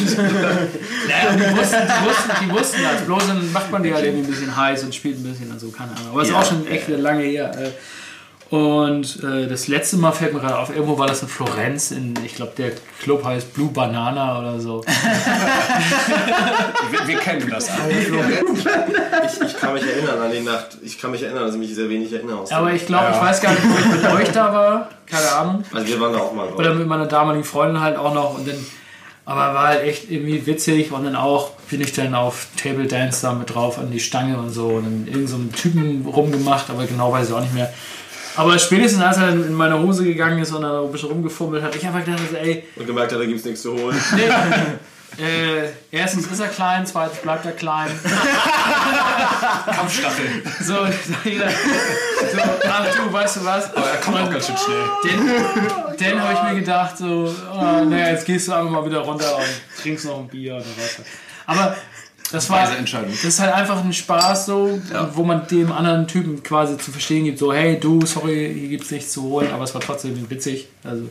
Naja, die wussten, die, wussten, die wussten das. Bloß dann macht man die halt irgendwie ein bisschen heiß und spielt ein bisschen und so, keine Ahnung. Aber es ist Ja. auch schon echt lange her. äh. Und äh, das letzte Mal fällt mir gerade auf, irgendwo war das in Florenz, in, ich glaube, der Club heißt Blue Banana oder so. Wir, wir kennen das alle. Ich, ich kann mich erinnern an die Nacht. Ich kann mich erinnern, dass ich mich sehr wenig erinnere. Aus Aber ich glaube, ich Ja. weiß gar nicht, wo ich mit euch da war. Keine Ahnung. also wir waren da auch mal. Oder ich. mit meiner damaligen Freundin halt auch noch. Und dann, aber war halt echt irgendwie witzig. Und dann auch bin ich dann auf Table Dance da mit drauf an die Stange und so. Und dann irgend so einen Typen rumgemacht, aber genau weiß ich auch nicht mehr. Aber spätestens als er in meine Hose gegangen ist und dann ein bisschen rumgefummelt hat, ich einfach gedacht, also, ey, Und gemerkt hat, da gibt es nichts zu holen. nee, äh, erstens ist er klein, zweitens bleibt er klein. Kampfstachel. So, jeder, so, ach du, weißt du was? Aber er kommt auch ganz schön schnell. Den, den habe ich mir gedacht, so, oh, naja, jetzt gehst du einfach mal wieder runter und trinkst noch ein Bier oder was. Aber das war, Weise Entscheidung. das ist halt einfach ein Spaß, so, wo man dem anderen Typen quasi zu verstehen gibt, so, hey, du, sorry, hier gibt's nichts zu holen, aber es war trotzdem witzig. Also,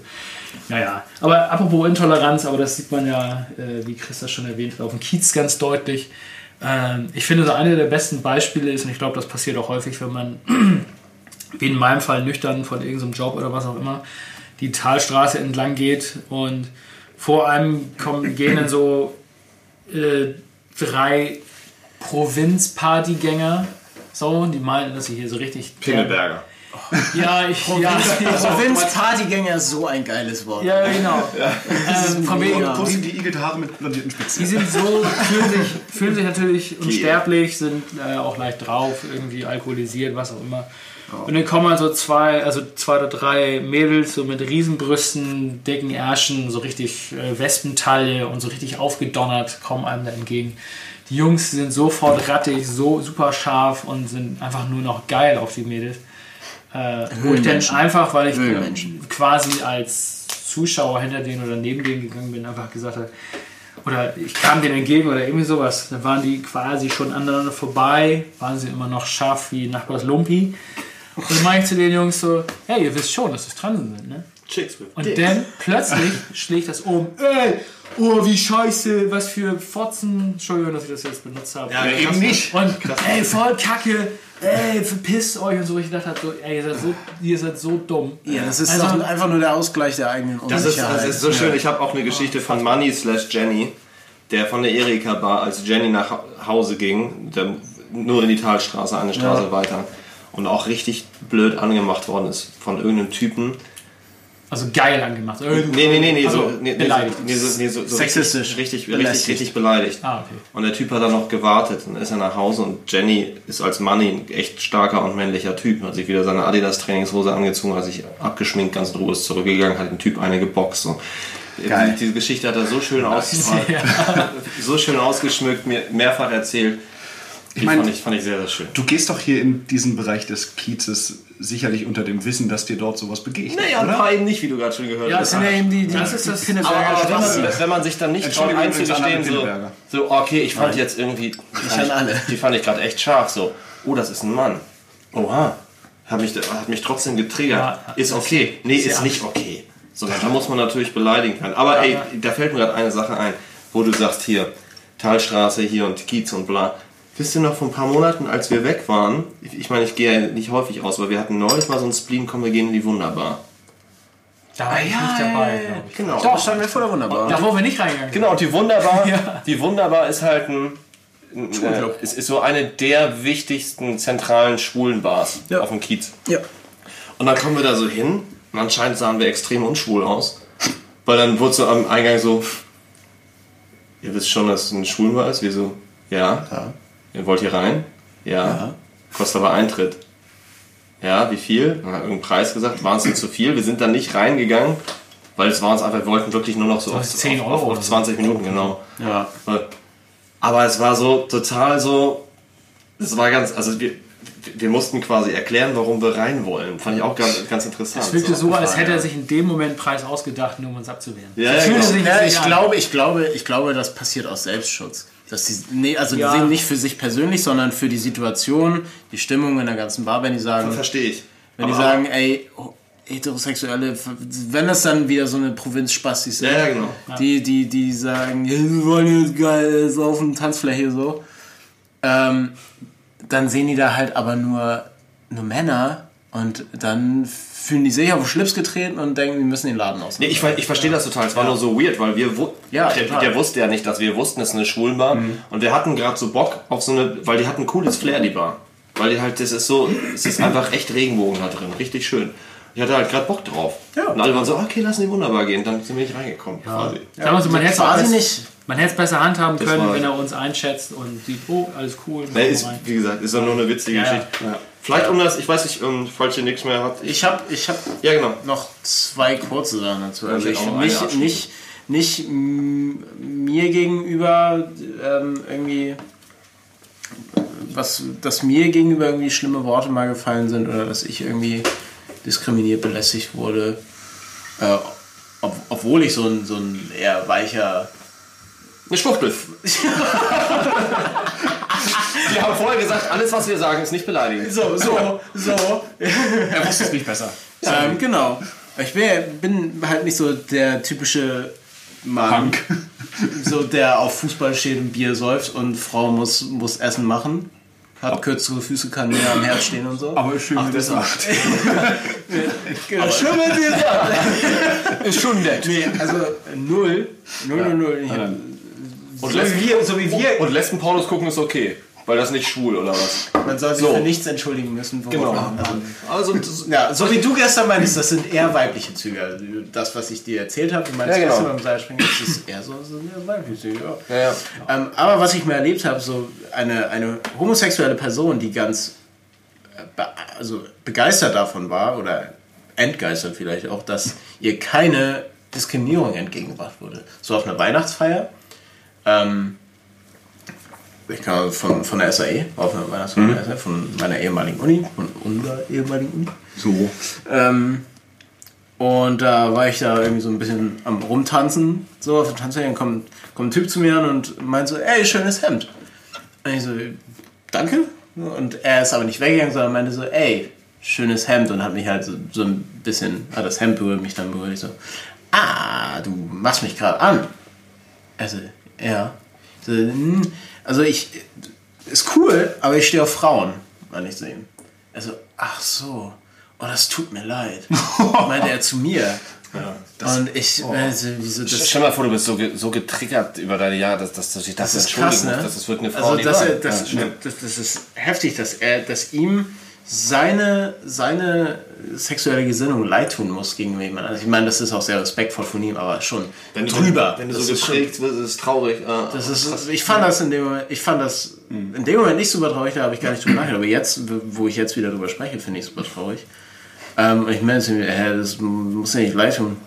naja. Aber apropos Intoleranz, aber das sieht man ja, äh, wie Chris das schon erwähnt hat, auf dem Kiez ganz deutlich. Ähm, ich finde, so eine der besten Beispiele ist, und ich glaube, das passiert auch häufig, wenn man wie in meinem Fall nüchtern von irgendeinem Job oder was auch immer, die Talstraße entlang geht und vor einem kommen, gehen dann so äh, drei Provinzpartygänger, so, die meinten, dass sie hier so richtig... Pimmelberger. Ja, ich, ja, Provinz-Partygänger ist so ein geiles Wort. ja, genau. Ähm, von wegen, mega. Pussy die mit blondierten Spitzen. Die sind so, fühlen sich, fühlen sich natürlich unsterblich, sind äh, auch leicht drauf, irgendwie alkoholisiert, was auch immer. Und dann kommen halt so zwei, also zwei oder drei Mädels so mit Riesenbrüsten, dicken Ärschen, so richtig äh, Wespentaille und so richtig aufgedonnert, kommen einem da entgegen. Die Jungs sind sofort rattig, so super scharf und sind einfach nur noch geil auf die Mädels. Äh, wo ich dann einfach, weil ich Höhlenmenschen. quasi als Zuschauer hinter denen oder neben denen gegangen bin, einfach gesagt habe, oder ich kam denen entgegen oder irgendwie sowas. Dann waren die quasi schon aneinander vorbei, waren sie immer noch scharf wie Nachbars Lumpi. Und dann meinte ich zu den Jungs so, hey, ihr wisst schon, dass es Transen sind, ne? Chicks with Und dicks. dann plötzlich schlägt das um, ey, oh, wie scheiße, was für Fotzen. Entschuldigung, dass ich das jetzt benutzt habe. Ja, eben krass. nicht. Und ey, voll kacke, ey, verpisst euch und so. Ich dachte halt so, ey, ihr seid so, ihr seid so dumm. Ja, das ist Also- doch einfach nur der Ausgleich der eigenen Das ist, das ist so schön. Ich habe auch eine Geschichte von Money slash Jenny, der von der Erika Bar, als Jenny nach Ha- Hause ging, der nur in die Talstraße, eine Straße weiter, und auch richtig blöd angemacht worden ist von irgendeinem Typen. Also geil angemacht. Nee, nee, nee, nee, so, Also, nee, nee, beleidigt. nee, so, nee, so, so Sexistisch. Richtig, richtig, richtig, richtig beleidigt. Ah, okay. Und der Typ hat dann noch gewartet und ist er nach Hause und Jenny ist als Money ein echt starker und männlicher Typ. Hat sich wieder seine Adidas Trainingshose angezogen, hat sich abgeschminkt, ganz in Ruhe ist zurückgegangen, hat den Typ eine geboxt. So. Geil. Die, diese Geschichte hat er so schön, aus, so schön ausgeschmückt, mir mehrfach erzählt. Die mein- fand, ich, fand ich sehr, sehr schön. Du gehst doch hier in diesen Bereich des Kiezes sicherlich unter dem Wissen, dass dir dort sowas begegnet, Naja, ein paar eben nicht, wie du gerade schon gehört Ja, hast. das sind ja eben die, die Das ist das Aber, aber wenn, man, wenn man sich dann nicht traut einzugestehen, so, so, okay, ich fand jetzt irgendwie, die fand, an ich, alle. die fand ich gerade echt scharf, so, oh, das ist ein Mann. Oha, hat mich, hat mich trotzdem getriggert. Ja, ist okay. Nee, ist ist, ja nicht okay. Sondern da muss man natürlich beleidigen können. Aber ey, da fällt mir gerade eine Sache ein, wo du sagst, hier, Talstraße hier und Kiez und bla. Wisst ihr noch, vor ein paar Monaten, als wir weg waren, ich ich meine, ich gehe ja nicht häufig aus, aber wir hatten neulich mal so ein Spleen, komm, wir gehen in die Wunderbar. Da war ich nicht dabei, glaube ich. Genau. Doch, standen wir vor der Wunderbar. Da, wo wir nicht reingegangen sind. Genau, und die Wunderbar, Ja. die Wunderbar ist halt ein, ein äh, es ist so eine der wichtigsten zentralen schwulen Bars Ja. auf dem Kiez. Ja. Und dann kommen wir da so hin und anscheinend sahen wir extrem unschwul aus. Weil dann wurde so am Eingang so, ihr wisst schon, dass es ein Schwulenbar ist? Wir so, ja. Ja. Ihr wollt hier rein? Ja. Kostet aber Eintritt. Ja, wie viel? Dann hat irgendeinen Preis gesagt, waren es nicht zu viel. Wir sind dann nicht reingegangen, weil es war uns einfach, wir wollten wirklich nur noch so auf, 10 auf, Euro auf, oder auf so. 20 Minuten, genau. Ja. Aber es war so total so, es war ganz, also wir, wir mussten quasi erklären, warum wir rein wollen. Fand ich auch ganz, ganz interessant. Es wirkte so, als abgefahren, hätte er ja. sich in dem Moment einen Preis ausgedacht, nur um uns abzuwehren. Ja, ja, Fühlte genau. sich Ja, nicht ich glaube, ich glaube, ich glaube, das passiert aus Selbstschutz. Dass die, nee, also Ja. die sehen nicht für sich persönlich, sondern für die Situation, die Stimmung in der ganzen Bar, wenn die sagen, Verstehe ich. wenn die Aber- sagen, ey, oh, Heterosexuelle, wenn das dann wieder so eine Provinzspastis sind, Ja, ja, genau. die, die, die sagen, wir wollen jetzt geil saufen, Tanzfläche so, ähm, dann sehen die da halt aber nur, nur Männer und dann fühlen die sich auf den Schlips getreten und denken, die müssen den Laden aus. Nee, ich, ver- ich verstehe das total. Es war nur so weird, weil wir Ja, der, der wusste ja nicht, dass wir wussten, es ist eine Schwulenbar. Und wir hatten gerade so Bock auf so eine, weil die hatten ein cooles Flair, die Bar. Weil die halt, das ist so, es ist einfach echt Regenbogen da drin, richtig schön. Ich hatte halt gerade Bock drauf. Ja. Und alle waren so, okay, lass in die Wunderbar gehen. Dann sind wir nicht reingekommen, quasi. Sagen wir so, man hätte quasi nicht. Man hätte es besser handhaben Das können, wenn er uns einschätzt und sieht, oh, alles cool. Nee, ist, wie gesagt, ist ja nur eine witzige Ja, ja. Geschichte. Vielleicht um das, ich weiß nicht, ähm, falls ihr nichts mehr habt. Ich, Ich habe ich hab ja, genau. noch zwei kurze Sachen dazu. Also ich ich, nicht, nicht, nicht mir gegenüber ähm, irgendwie was, dass mir gegenüber irgendwie schlimme Worte mal gefallen sind oder dass ich irgendwie diskriminiert, belästigt wurde. Äh, ob, obwohl ich so ein, so ein eher weicher Eine Schwuchtel. wir haben vorher gesagt, alles, was wir sagen, ist nicht beleidigend. so, so, so. Er wusste es nicht besser. ähm, genau. Ich bin, bin halt nicht so der typische Mann. Punk. So, der auf Fußball steht und Bier säuft und Frau muss, muss Essen machen. Hat kürzere Füße, kann näher am Herz stehen und so. Aber schön, wie das macht. Aber schön, wenn sie sagt. Ist schon nett. Nee, also null. Null, null, null. Ich hab, Und so, wie wir, so wie wir. Und Lesben Paulus gucken ist okay. Weil das nicht schwul oder was? Man soll sich So. für nichts entschuldigen müssen. Genau. man- Also, ja, so wie du gestern meinst, das sind eher weibliche Züge. Also das, was ich dir erzählt habe, du meinst Ja, genau. gestern beim Seilspringen, das ist eher so, so eher weibliche Züge. Ja. ja, ja. Ähm, aber was ich mir erlebt habe, so eine, eine homosexuelle Person, die ganz äh, be also begeistert davon war oder entgeistert vielleicht auch, dass ihr keine Diskriminierung entgegengebracht wurde. So auf einer Weihnachtsfeier. Ähm, ich kam von, von der SAE, auf einer Weihnachtsfeier der SAE, von meiner ehemaligen Uni, von unserer ehemaligen Uni. So. Ähm, und da war ich da irgendwie so ein bisschen am Rumtanzen, so auf der Tanzfläche, dann kommt, kommt ein Typ zu mir und meint so, ey, schönes Hemd. Und ich so, danke. Und er ist aber nicht weggegangen, sondern meinte so, ey, schönes Hemd und hat mich halt so, so ein bisschen, hat das Hemd berührt, mich dann berührt. Ich so, ah, du machst mich gerade an. Also, ja. So, hm, also ich, ist cool, aber ich stehe auf Frauen, meine ich zu ihm. Also, ach so. Oh, das tut mir leid. meinte er zu mir. und ich, also, wieso das? Stell mal vor, du bist so, ge so getriggert über deine Jahre, dass, dass du dich Das dafür ist krass, ne? musst. Das ist wirklich eine Frau, also, dass er, das, Ja, das, das ist heftig, dass er, dass ihm seine, seine sexuelle Gesinnung leid tun muss gegen jemanden. Also ich meine, das ist auch sehr respektvoll von ihm, aber schon Wenn du- drüber. Wenn du so geprägt wirst, ist es traurig. Ah, Das ist, ich fand das in dem Moment, ich fand das in dem Moment nicht super traurig, da habe ich gar nicht drüber nachgedacht. Aber jetzt, wo ich jetzt wieder drüber spreche, finde ich es super traurig. Ähm, und ich meine, das muss ja nicht leid tun.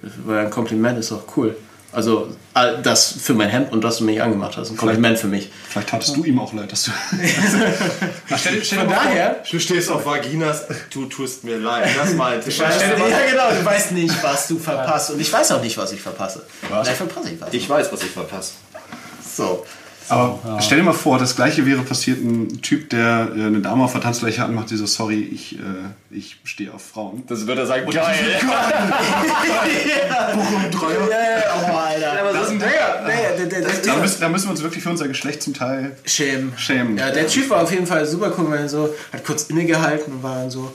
Das war ein Kompliment, ist doch cool. Also, all das für mein Hemd und dass du mich angemacht hast. Ein Kompliment für mich. Vielleicht hattest du ihm auch leid, dass du. Ach, stell, stell Von daher, Du stehst auf Vaginas, du tust mir leid. Das meinte ich. ja genau, du weißt nicht, was du verpasst. Und ich weiß auch nicht, was ich verpasse. Vielleicht verpasse ich was. Ich weiß, was ich verpasse. so. Aber stell dir mal vor, das gleiche wäre passiert, ein Typ, der äh, eine Dame auf der Tanzfläche hat und macht die so, sorry, ich, äh, ich stehe auf Frauen. Das würde er sagen, geil. Oh, Alter. Das ist ein Digger. Nee, der, der, der, Da müssen, da müssen wir uns wirklich für unser Geschlecht zum Teil Schämen. schämen. Ja, der Typ war auf jeden Fall super cool, weil er so, hat kurz innegehalten und war dann so,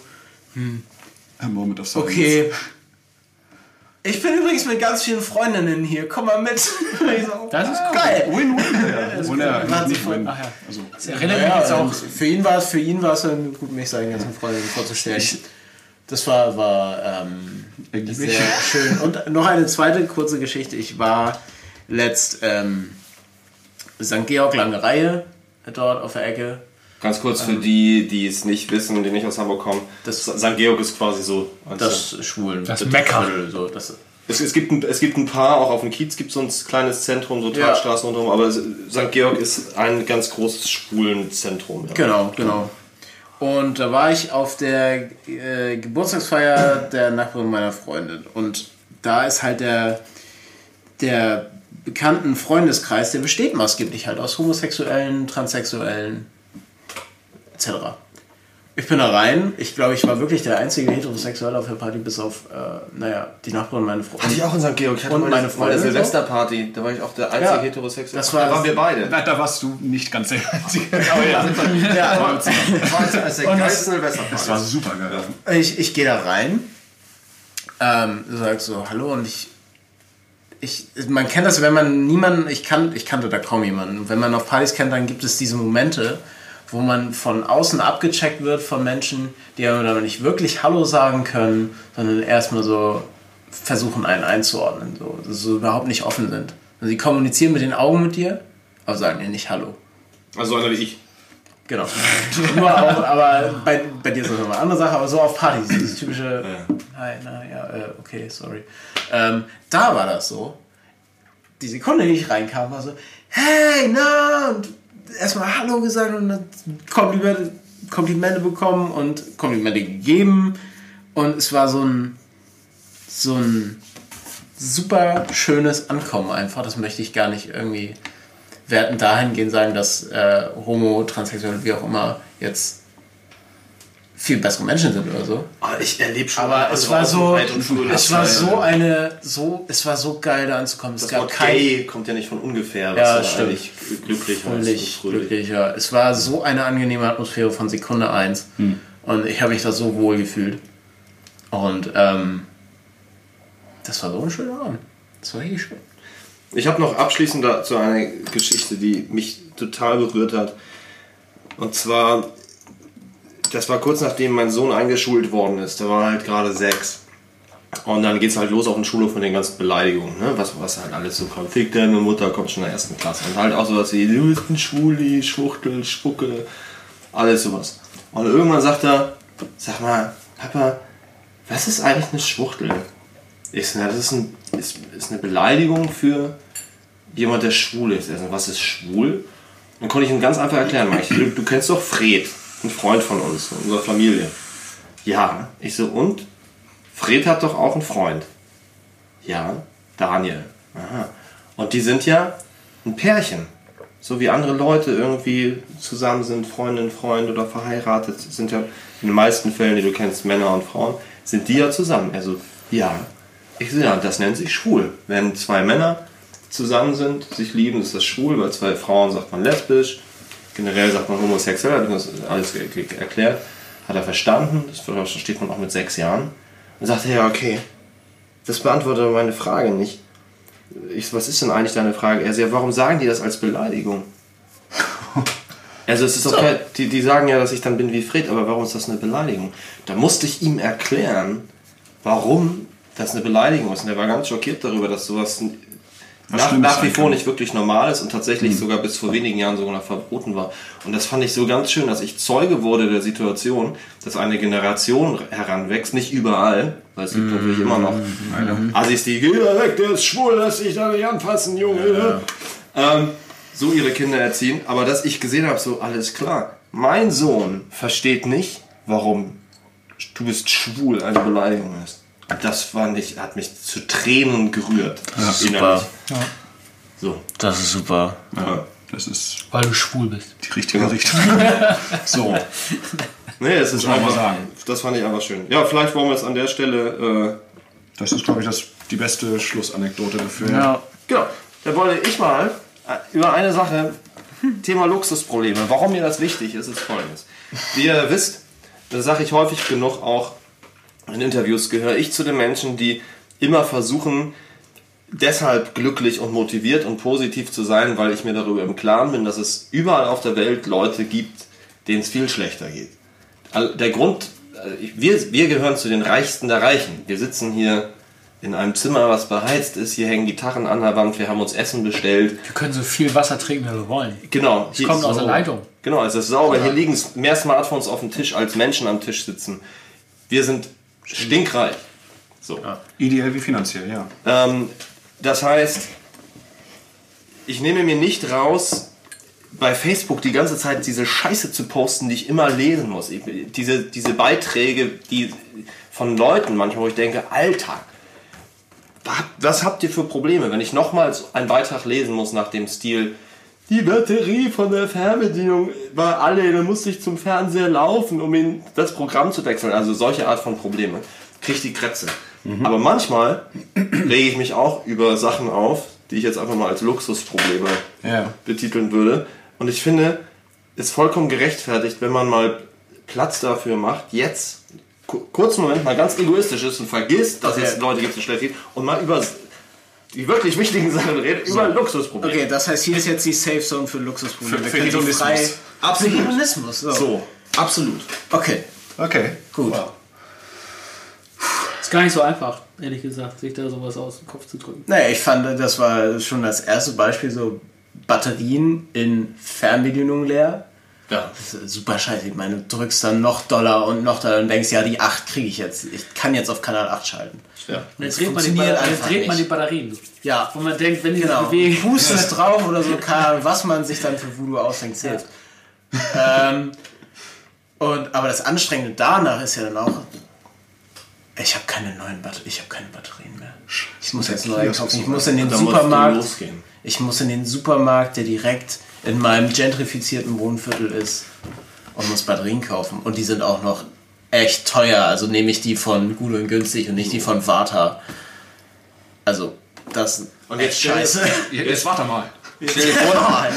A Moment of Silence. okay. Ich bin übrigens mit ganz vielen Freundinnen hier, komm mal mit. Ich so, Das ist cool. geil. Win-win. Wunder, win. Ja. Also, Das erinnert Ja, mich jetzt auch. und für ihn war es, für ihn war es dann gut, mich seinen ganzen Freundinnen vorzustellen. Das war, war ähm, sehr schön. Und noch eine zweite kurze Geschichte. Ich war letzt ähm, St. Georg lange Reihe dort auf der Ecke. Ganz kurz für die, die es nicht wissen, die nicht aus Hamburg kommen. Das- St. Georg ist quasi so. Das Schwulen. Das Mekka. So, das, Es, es, gibt ein, es gibt ein paar, auch auf dem Kiez gibt es so ein kleines Zentrum, so Ja. Talstraßen rundherum, aber St. Georg ist ein ganz großes Schwulenzentrum. Ja. Genau, genau. Und da war ich auf der äh, Geburtstagsfeier der Nachbarin meiner Freundin. Und da ist halt der, der bekannten Freundeskreis, der besteht maßgeblich halt aus Homosexuellen, Transsexuellen, etc. Ich bin da rein. Ich glaube, ich war wirklich der einzige Heterosexuelle auf der Party, bis auf, äh, naja, die Nachbarin meiner Freundin. Hatte ich auch in St. Georg. Ich hatte Und meine, meine meine Freundin so. Silvesterparty. Da war ich auch der einzige Ja. heterosexuelle. Das war- da waren wir beide. Na, da warst du nicht ganz der Einzige. Ja, Das war der das- geilste Silvesterparty. Das war super geil. Ich, ich gehe da rein, ähm, sag so, hallo und ich, ich, man kennt das, wenn man niemanden, ich, kan, ich kannte da kaum jemanden. Und Wenn man auf Partys kennt, dann gibt es diese Momente, wo man von außen abgecheckt wird von Menschen, die einem dann nicht wirklich Hallo sagen können, sondern erstmal so versuchen, einen einzuordnen, so, so überhaupt nicht offen sind. Also sie kommunizieren mit den Augen mit dir, aber sagen dir nicht Hallo. Also einer wie ich. Genau. Nur auch, aber bei, bei dir ist das nochmal eine andere Sache, aber so auf Partys, dieses typische, hi, na ja, äh, okay, sorry. Ähm, da war das so. Die Sekunde, die ich reinkam, war so, hey, na, und erstmal Hallo gesagt und Komplimente, Komplimente bekommen und Komplimente gegeben. Und es war so ein, so ein super schönes Ankommen einfach. Das möchte ich gar nicht irgendwie werten dahingehend sagen, dass äh, Homo, Transsexuell, wie auch immer, jetzt viel bessere Menschen sind oder so. Ah, ich erlebe schon. Aber andere es war so, es war so eine, so, es war so geil da anzukommen. Es Das gab Wort kein gay kommt ja nicht von ungefähr. Ja, stimmt. eigentlich glücklich heißt und fröhlich, fröhlich. glücklich, ja. Es war so eine angenehme Atmosphäre von Sekunde 1 und ich habe mich da so wohl gefühlt. Und ähm, das war so ein schöner Abend. Das war richtig schön. Ich habe noch abschließend dazu eine Geschichte, die mich total berührt hat. Und zwar, das war kurz nachdem mein Sohn eingeschult worden ist. Der war halt gerade sechs. Und dann geht's halt los auf den Schulhof mit den ganzen Beleidigungen, ne? was, was halt alles so kommt. Fick deine Mutter kommt schon in der ersten Klasse. Und halt auch sowas wie, du bist ein Schwuli, Schwuchtel, Spucke, alles sowas. Und irgendwann sagt er, sag mal, Papa, was ist eigentlich eine Schwuchtel? Ich na, das ist, ein, ist, ist eine Beleidigung für jemand, der schwul ist. Also, was ist schwul? Dann konnte ich ihm ganz einfach erklären. Ich, du, du kennst doch Fred, ein Freund von uns, unserer Familie. Ja. Ich so, und? Fred hat doch auch einen Freund. Ja, Daniel. Aha. Und die sind ja ein Pärchen. So wie andere Leute irgendwie zusammen sind, Freundin, Freund oder verheiratet, sind ja in den meisten Fällen, die du kennst, Männer und Frauen, sind die ja zusammen. Also, ja. Ich so, ja, das nennt sich schwul. Wenn zwei Männer zusammen sind, sich lieben, ist das schwul. Bei zwei Frauen sagt man lesbisch. Generell sagt man homosexuell, hat das alles erklärt. Hat er verstanden, das versteht man auch mit sechs Jahren. Dann sagt er, ja, okay, das beantwortet meine Frage nicht. Ich so, was ist denn eigentlich deine Frage? Er so, ja, warum sagen die das als Beleidigung? Also es ist doch kein, die, die sagen ja, dass ich dann bin wie Fred, aber warum ist das eine Beleidigung? Da musste ich ihm erklären, warum das eine Beleidigung ist. Und er war ganz schockiert darüber, dass sowas nach, nach wie vor nicht wirklich normal ist und tatsächlich sogar bis vor wenigen Jahren sogar noch verboten war. Und das fand ich so ganz schön, dass ich Zeuge wurde der Situation, dass eine Generation heranwächst, nicht überall, weil es gibt natürlich immer noch Assis, die, geh weg, der ist schwul, lass dich da nicht anfassen, Junge. Ähm, so ihre Kinder erziehen, aber dass ich gesehen habe, so alles klar. Mein Sohn versteht nicht, warum du bist schwul eine Beleidigung ist. Das fand ich, hat mich zu Tränen gerührt. innerlich. So. Das ist super. Ja, das ist Weil du schwul bist. die richtige Richtung. so, Nee, es ist einfach, sagen. das fand ich einfach schön. Ja, vielleicht wollen wir es an der Stelle, äh, das ist, glaube ich, das, die beste Schlussanekdote dafür. Ja. genau, da wollte ich mal äh, über eine Sache, Thema Luxusprobleme. Warum mir das wichtig ist, ist folgendes. Wie ihr wisst, das sage ich häufig genug auch in Interviews, gehöre ich zu den Menschen, die immer versuchen, deshalb glücklich und motiviert und positiv zu sein, weil ich mir darüber im Klaren bin, dass es überall auf der Welt Leute gibt, denen es viel schlechter geht. Der Grund, äh, wir, wir gehören zu den Reichsten der Reichen. Wir sitzen hier in einem Zimmer, was beheizt ist. Hier hängen Gitarren an der Wand, wir haben uns Essen bestellt. Wir können so viel Wasser trinken, wie wir wollen. Genau. Es kommt aus der Leitung. Genau, es ist sauber. Hier liegen mehr Smartphones auf dem Tisch, als Menschen am Tisch sitzen. Wir sind stinkreich. So. Ideell wie finanziell, ja. Ähm, das heißt, ich nehme mir nicht raus, bei Facebook die ganze Zeit diese Scheiße zu posten, die ich immer lesen muss. Ich, diese, diese Beiträge, die von Leuten manchmal, wo ich denke, Alltag. Was habt ihr für Probleme, wenn ich nochmals einen Beitrag lesen muss nach dem Stil, die Batterie von der Fernbedienung war alle, dann musste ich zum Fernseher laufen, um in das Programm zu wechseln. Also solche Art von Probleme. Krieg die Krätze. Aber manchmal rege ich mich auch über Sachen auf, die ich jetzt einfach mal als Luxusprobleme Ja. betiteln würde. Und ich finde, ist vollkommen gerechtfertigt, wenn man mal Platz dafür macht, jetzt ku- kurzen Moment mal ganz egoistisch ist und vergisst, dass es Leute gibt, die schlecht geht und mal über die wirklich wichtigen Sachen redet, über Luxusprobleme. Okay, das heißt, hier ist jetzt die Safe Zone für Luxusprobleme. Für- für Hedonismus. frei- Absolut. Für Hedonismus. So. So, absolut. Okay, Okay. gut. Ist gar nicht so einfach, ehrlich gesagt, sich da sowas aus dem Kopf zu drücken. Naja, ich fand, das war schon das erste Beispiel so Batterien in Fernbedienung leer. Ja. Das ist super scheiße. Ich meine, du drückst dann noch Dollar und noch Dollar und denkst, ja, die 8 kriege ich jetzt. Ich kann jetzt auf Kanal 8 schalten. ja. Und jetzt dreht man, die, einfach dreht man die nicht. Batterien. Ja, Wo man denkt, wenn die genau. sich bewegen. Hustest drauf oder so, Ahnung, was man sich dann für Voodoo ausdenkt, zählt. ähm, und, aber das Anstrengende danach ist ja dann auch, ich habe keine neuen Batterien, ich habe keine Batterien mehr. Ich muss jetzt neue kaufen. Ich muss in den Supermarkt. losgehen. Ich muss in den Supermarkt, der direkt in meinem gentrifizierten Wohnviertel ist und muss Batterien kaufen. Und die sind auch noch echt teuer. Also nehme ich die von Gut und Günstig und nicht die von Vata. Also, das Und jetzt scheiße. Jetzt warte mal. Stell dir vor,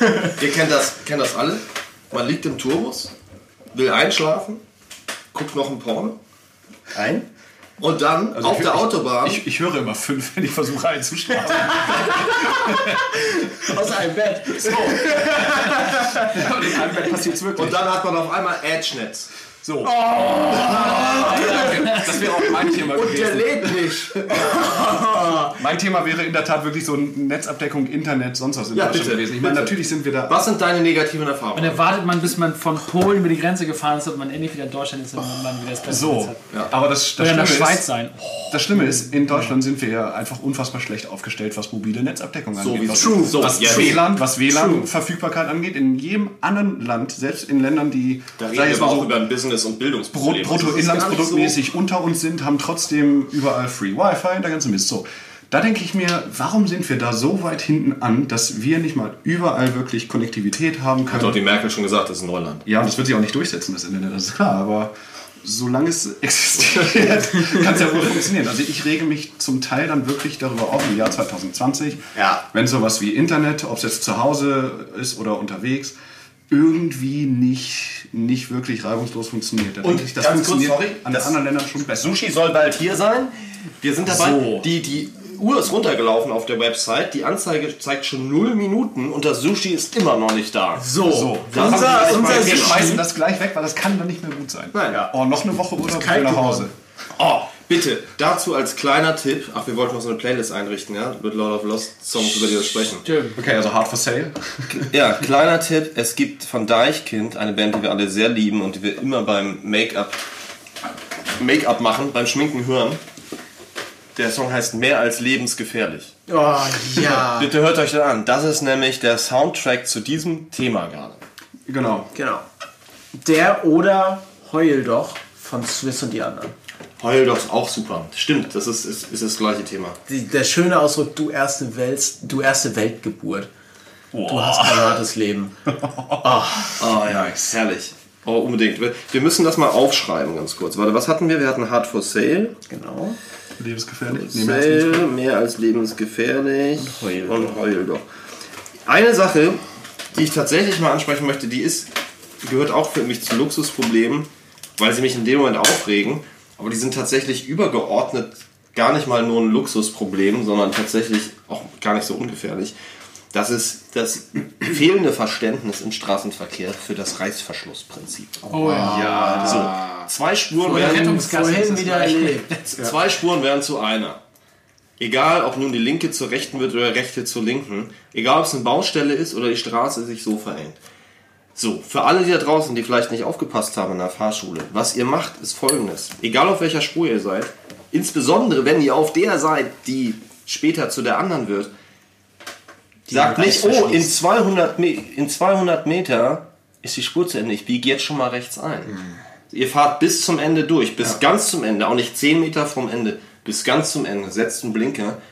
ihr kennt das, kennt das alle. Man liegt im Tourbus, will einschlafen, guckt noch ein Porno Ein? Und dann auf ich- der ich- Autobahn Ich, ich höre immer fünf, wenn ich versuche einzuschlafen. Aus einem Bett. So. Und in einem Bett passiert es wirklich. und dann hat man auf einmal Edge-Netz. So. Das wäre auch mein Thema Und der gewesen. lädt nicht. Mein Thema wäre in der Tat wirklich so Netzabdeckung, Internet, sonst was in Ja, Deutschland gewesen. Ich meine, natürlich sind wir da. Was sind deine negativen Und Erfahrungen? dann wartet man, bis man von Polen über die Grenze gefahren ist und man endlich wieder in Deutschland ist und man wieder das Beste So, hat. aber das, das, Oder in der Schlimme Schweiz ist, sein. das Schlimme ist, in Deutschland sind wir ja einfach unfassbar schlecht aufgestellt, was mobile Netzabdeckung angeht. wie was, true. So, was ja, WLAN, was WLAN-Verfügbarkeit angeht. In jedem anderen Land, selbst in Ländern, die Da reden wir auch so, über ein Business- und Brut- Bildungsproblem. Bruttoinlandsproduktmäßig unter uns sind, haben trotzdem überall Free Wi-Fi und der ganze Mist. So, da denke ich mir, warum sind wir da so weit hinten an, dass wir nicht mal überall wirklich Konnektivität haben Hat doch können? die Merkel schon gesagt, das ist Neuland. Ja, das wird sich auch nicht durchsetzen, das Internet, das ist klar, aber solange es existiert, kann es ja wohl funktionieren. Also ich rege mich zum Teil dann wirklich darüber auf im Jahr 2020, Ja. wenn sowas wie Internet, ob es jetzt zu Hause ist oder unterwegs, irgendwie nicht, nicht wirklich reibungslos funktioniert. Da Und ich, das ganz kurz, funktioniert sorry, an das- den anderen Ländern schon besser. Sushi soll bald hier sein. Wir sind dabei. So. Die, die Uhr ist runtergelaufen auf der Website. Die Anzeige zeigt schon 0 Minuten und das Sushi ist immer noch nicht da. So. So, Das unser unser wir schmeißen das gleich weg, weil das kann dann nicht mehr gut sein. Nein. Ja. Oh, noch eine Woche Urlaub nach. Hause. Oh, bitte, dazu als kleiner Tipp. Ach, wir wollten noch so eine Playlist einrichten, ja? Mit Lord of Lost Songs, über die wir sprechen. Okay, also hard for sale. Ja, kleiner Tipp. Es gibt von Deichkind eine Band, die wir alle sehr lieben und die wir immer beim Make-up Make-up machen, beim Schminken hören. Der Song heißt Mehr als lebensgefährlich. Oh, ja. Bitte hört euch den an. Das ist nämlich der Soundtrack zu diesem Thema gerade. Genau. Genau. Der oder Heul doch von Swiss und die anderen. Heul doch ist auch super. Stimmt, das ist, ist, ist das gleiche Thema. Die, der schöne Ausdruck, du erste, Welt, du erste Weltgeburt. Du hast kein hartes Leben. Ah ja, herrlich. Oh, unbedingt. Wir- Wir müssen das mal aufschreiben, ganz kurz. Warte, was hatten wir? Wir hatten Hard for Sale. Genau. Lebensgefährlich. Nee, mehr als lebensgefährlich. Sale, mehr als lebensgefährlich. Und Heul Und Heul doch. Eine Sache, die ich tatsächlich mal ansprechen möchte, die ist, die gehört auch für mich zu Luxusproblemen, weil sie mich in dem Moment aufregen. Aber die sind tatsächlich übergeordnet gar nicht mal nur ein Luxusproblem, sondern tatsächlich auch gar nicht so ungefährlich. Das ist das fehlende Verständnis im Straßenverkehr für das Reißverschlussprinzip. Oh ja. So, zwei Spuren werden Vorhin wieder erlebt. Zwei Spuren werden zu einer. Egal, ob nun die linke zur rechten wird oder rechte zur linken. Egal, ob es eine Baustelle ist oder die Straße sich so verengt. So, für alle, die da draußen, die vielleicht nicht aufgepasst haben in der Fahrschule, was ihr macht, ist folgendes. Egal auf welcher Spur ihr seid, insbesondere wenn ihr auf der seid, die später zu der anderen wird, sagt nicht, oh, in 200, Me in 200 Meter ist die Spur zu Ende, ich biege jetzt schon mal rechts ein. Ihr fahrt bis zum Ende durch, bis ganz zum Ende, auch nicht 10 Meter vom Ende, bis ganz zum Ende, setzt einen Blinker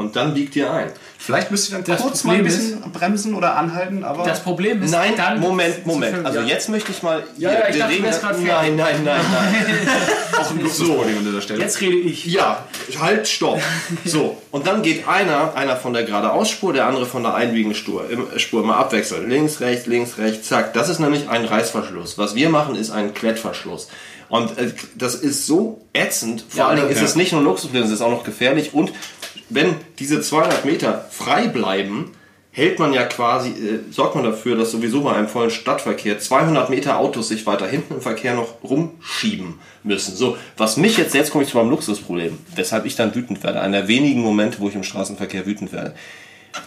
und dann biegt ihr ein. Vielleicht müsst ihr dann Das kurz mal ein Problem bisschen bremsen oder anhalten, aber Das Problem ist, Nein, dann Moment, Moment. filmen. Also Ja. jetzt möchte ich mal. Ja, ja, ich dachte, reden- du Nein, nein, nein, nein. auch ein Luxusproblem an dieser Stelle. Jetzt rede ich. Ja, halt, stopp. So, und dann geht einer, einer von der geradeausspur, der andere von der Einbiegenspur, im- Spur immer abwechseln. Links, rechts, links, rechts, zack. Das ist nämlich ein Reißverschluss. Was wir machen, ist ein Klettverschluss. Und äh, das ist so ätzend. Vor Ja, allen Dingen ja. ist es nicht nur Luxusproblem, es ist auch noch gefährlich. Und wenn diese 200 Meter frei bleiben, hält man ja quasi, äh, sorgt man dafür, dass sowieso bei einem vollen Stadtverkehr 200 Meter Autos sich weiter hinten im Verkehr noch rumschieben müssen. So, was mich jetzt, jetzt komme ich zu meinem Luxusproblem, weshalb ich dann wütend werde. Einer der wenigen Momente, wo ich im Straßenverkehr wütend werde.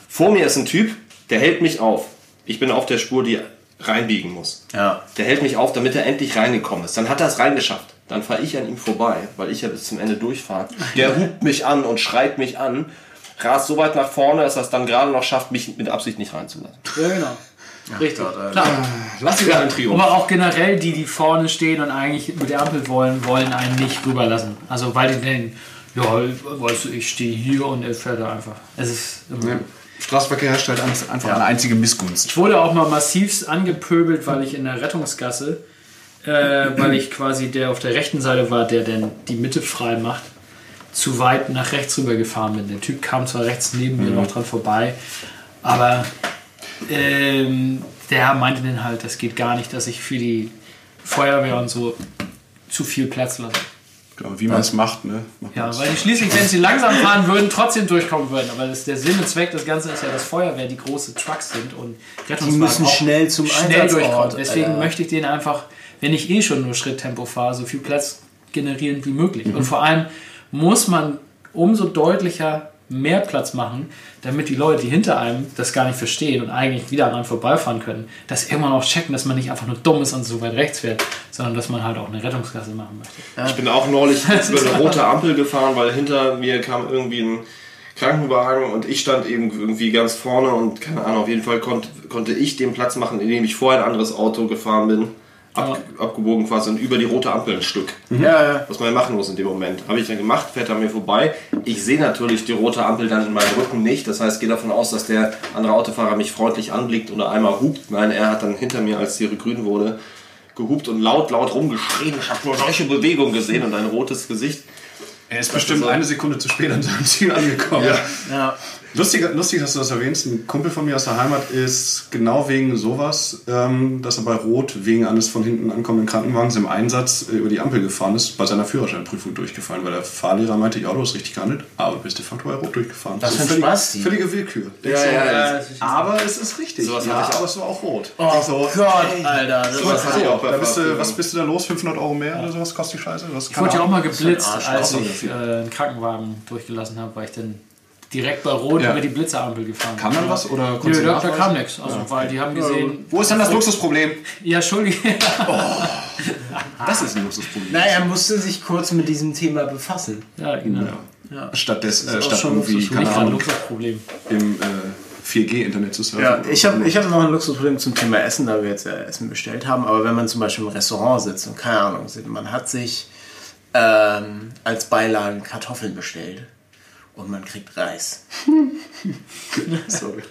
Vor mir ist ein Typ, der hält mich auf. Ich bin auf der Spur, die reinbiegen muss. Ja. Der hält mich auf, damit er endlich reingekommen ist. Dann hat er es reingeschafft. Dann fahre ich an ihm vorbei, weil ich ja bis zum Ende durchfahre. Der hupt mich an und schreit mich an, rast so weit nach vorne, dass er es dann gerade noch schafft, mich mit Absicht nicht reinzulassen. Ja, genau. Richtig. Klar. Lass sie einen Trio. Aber auch generell die, die vorne stehen und eigentlich mit der Ampel wollen, wollen einen nicht rüberlassen. Also weil die denken, ja, weißt du, ich stehe hier und er fährt da einfach. Es ist Ja. Straßenverkehr herrscht halt einfach eine einzige Missgunst. Ich wurde auch mal massivst angepöbelt, weil ich in der Rettungsgasse, äh, weil ich quasi der auf der rechten Seite war, der denn die Mitte frei macht, zu weit nach rechts rüber gefahren bin. Der Typ kam zwar rechts neben mir noch dran vorbei, aber ähm, der meinte dann halt, das geht gar nicht, dass ich für die Feuerwehr und so zu viel Platz lasse. Genau, wie man es macht, ne? Macht Ja, man's. weil die schließlich, wenn sie langsam fahren würden, trotzdem durchkommen würden. Aber das, der Sinn und Zweck des Ganzen ist ja, dass Feuerwehr die große Trucks sind und Rettungswagen müssen auch schnell zum schnell Einsatzort, durchkommen. Deswegen Alter. möchte ich denen einfach, wenn ich eh schon nur Schritttempo fahre, so viel Platz generieren wie möglich. Und vor allem muss man umso deutlicher mehr Platz machen, damit die Leute, die hinter einem das gar nicht verstehen und eigentlich wieder an einem vorbeifahren können, das immer noch checken, dass man nicht einfach nur dumm ist und so weit rechts fährt, sondern dass man halt auch eine Rettungsgasse machen möchte. Ich bin auch neulich über eine rote Ampel gefahren, weil hinter mir kam irgendwie ein Krankenwagen und ich stand eben irgendwie ganz vorne und keine Ahnung, auf jeden Fall konnte, konnte ich den Platz machen, indem ich vor ein anderes Auto gefahren bin, ab, abgebogen quasi und über die rote Ampel ein Stück. Ja, ja. Was man ja machen muss in dem Moment. Habe ich dann gemacht, fährt er mir vorbei. Ich sehe natürlich die rote Ampel dann in meinem Rücken nicht. Das heißt, gehe davon aus, dass der andere Autofahrer mich freundlich anblickt oder einmal hupt. Nein, er hat dann hinter mir, als die grün wurde, gehupt und laut, laut rumgeschrien. Ich habe nur solche Bewegungen gesehen und ein rotes Gesicht. Er ist bestimmt eine Sekunde zu spät an seinem Ziel angekommen. Ja. ja. Lustig, lustig, dass du das erwähnst. Ein Kumpel von mir aus der Heimat ist genau wegen sowas, ähm, dass er bei Rot wegen eines von hinten ankommenden Krankenwagens im Einsatz äh, über die Ampel gefahren ist, bei seiner Führerscheinprüfung durchgefallen, weil der Fahrlehrer meinte, ja, du hast richtig gehandelt, aber du bist de facto bei Rot durchgefahren. Was für ein völlig- Spasti. Völlige Willkür. Ja, du, ja, ja. äh, aber es ist richtig. Sowas ja, ich aber es war auch Rot. Oh so, Gott, Alter. Das Sowas hatte ich auch da bist du, was bist du da los? 500 Euro mehr oder sowas kostet die Scheiße? Das Ich wurde ja auch mal geblitzt, als so ich äh, einen Krankenwagen durchgelassen habe, weil ich dann direkt bei Rot Ja. über die Blitzerampel gefahren Kam dann was oder Nö, da, da kam nichts. Also, weil die haben gesehen, Wo ist dann das Luxusproblem? ja, Entschuldige. Das ist ein Luxusproblem. Na, er musste sich kurz mit diesem Thema befassen. ja, genau. Statt, des, äh, statt schon irgendwie, keine Ahnung, Luxusproblem. im äh, 4G-Internet zu surfen. Ja, ich habe ich hab noch ein Luxusproblem zum Thema Essen, da wir jetzt ja Essen bestellt haben. Aber wenn man zum Beispiel im Restaurant sitzt und keine Ahnung, man hat sich ähm, als Beilage Kartoffeln bestellt und man kriegt Reis. Sorry.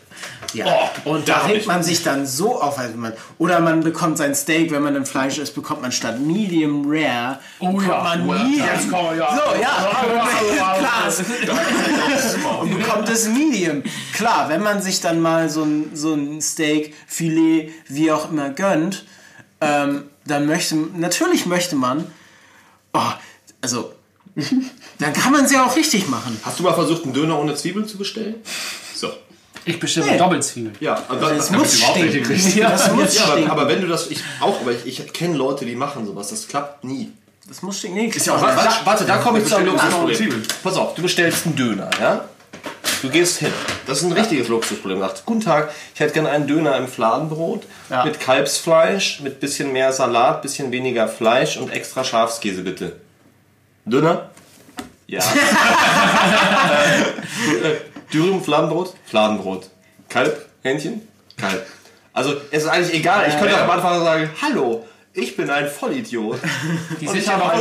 Ja, und da regt man sich dann so auf. Also man, oder man bekommt sein Steak, wenn man dann Fleisch isst, bekommt man statt Medium Rare, bekommt ja. man Oh ja, Medium. kommen wir, ja. So, ja, klar. Und bekommt es Medium. Klar, wenn man sich dann mal so ein, so ein Steak, Filet, wie auch immer gönnt, ähm, dann möchte, natürlich möchte man, oh, also, dann kann man ja auch richtig machen. Hast du mal versucht, einen Döner ohne Zwiebeln zu bestellen? So. Ich bestelle Doppelzwiebeln. Ja, aber, Das muss überhaupt welche stinken. kriegst. Das muss ja aber, aber wenn du das, ich auch, aber ich, ich kenne Leute, die machen sowas, das klappt nie. Das muss stinken. Nee, Ist ja auch Warte, warte, da komme ich zu einem Luxusproblem. Pass auf, du bestellst einen Döner, ja? Du gehst hin. Das ist ein richtiges Luxusproblem. Du sagst, guten Tag, ich hätte gerne einen Döner im Fladenbrot Ja. mit Kalbsfleisch, mit bisschen mehr Salat, bisschen weniger Fleisch und extra Schafskäse bitte. Döner? Ja. äh, Dürüm, Fladenbrot? Fladenbrot. Kalb? Hähnchen? Kalb. Also es ist eigentlich egal. Ich könnte auch am Anfang sagen, hallo, ich bin ein Vollidiot. Die sind ja noch.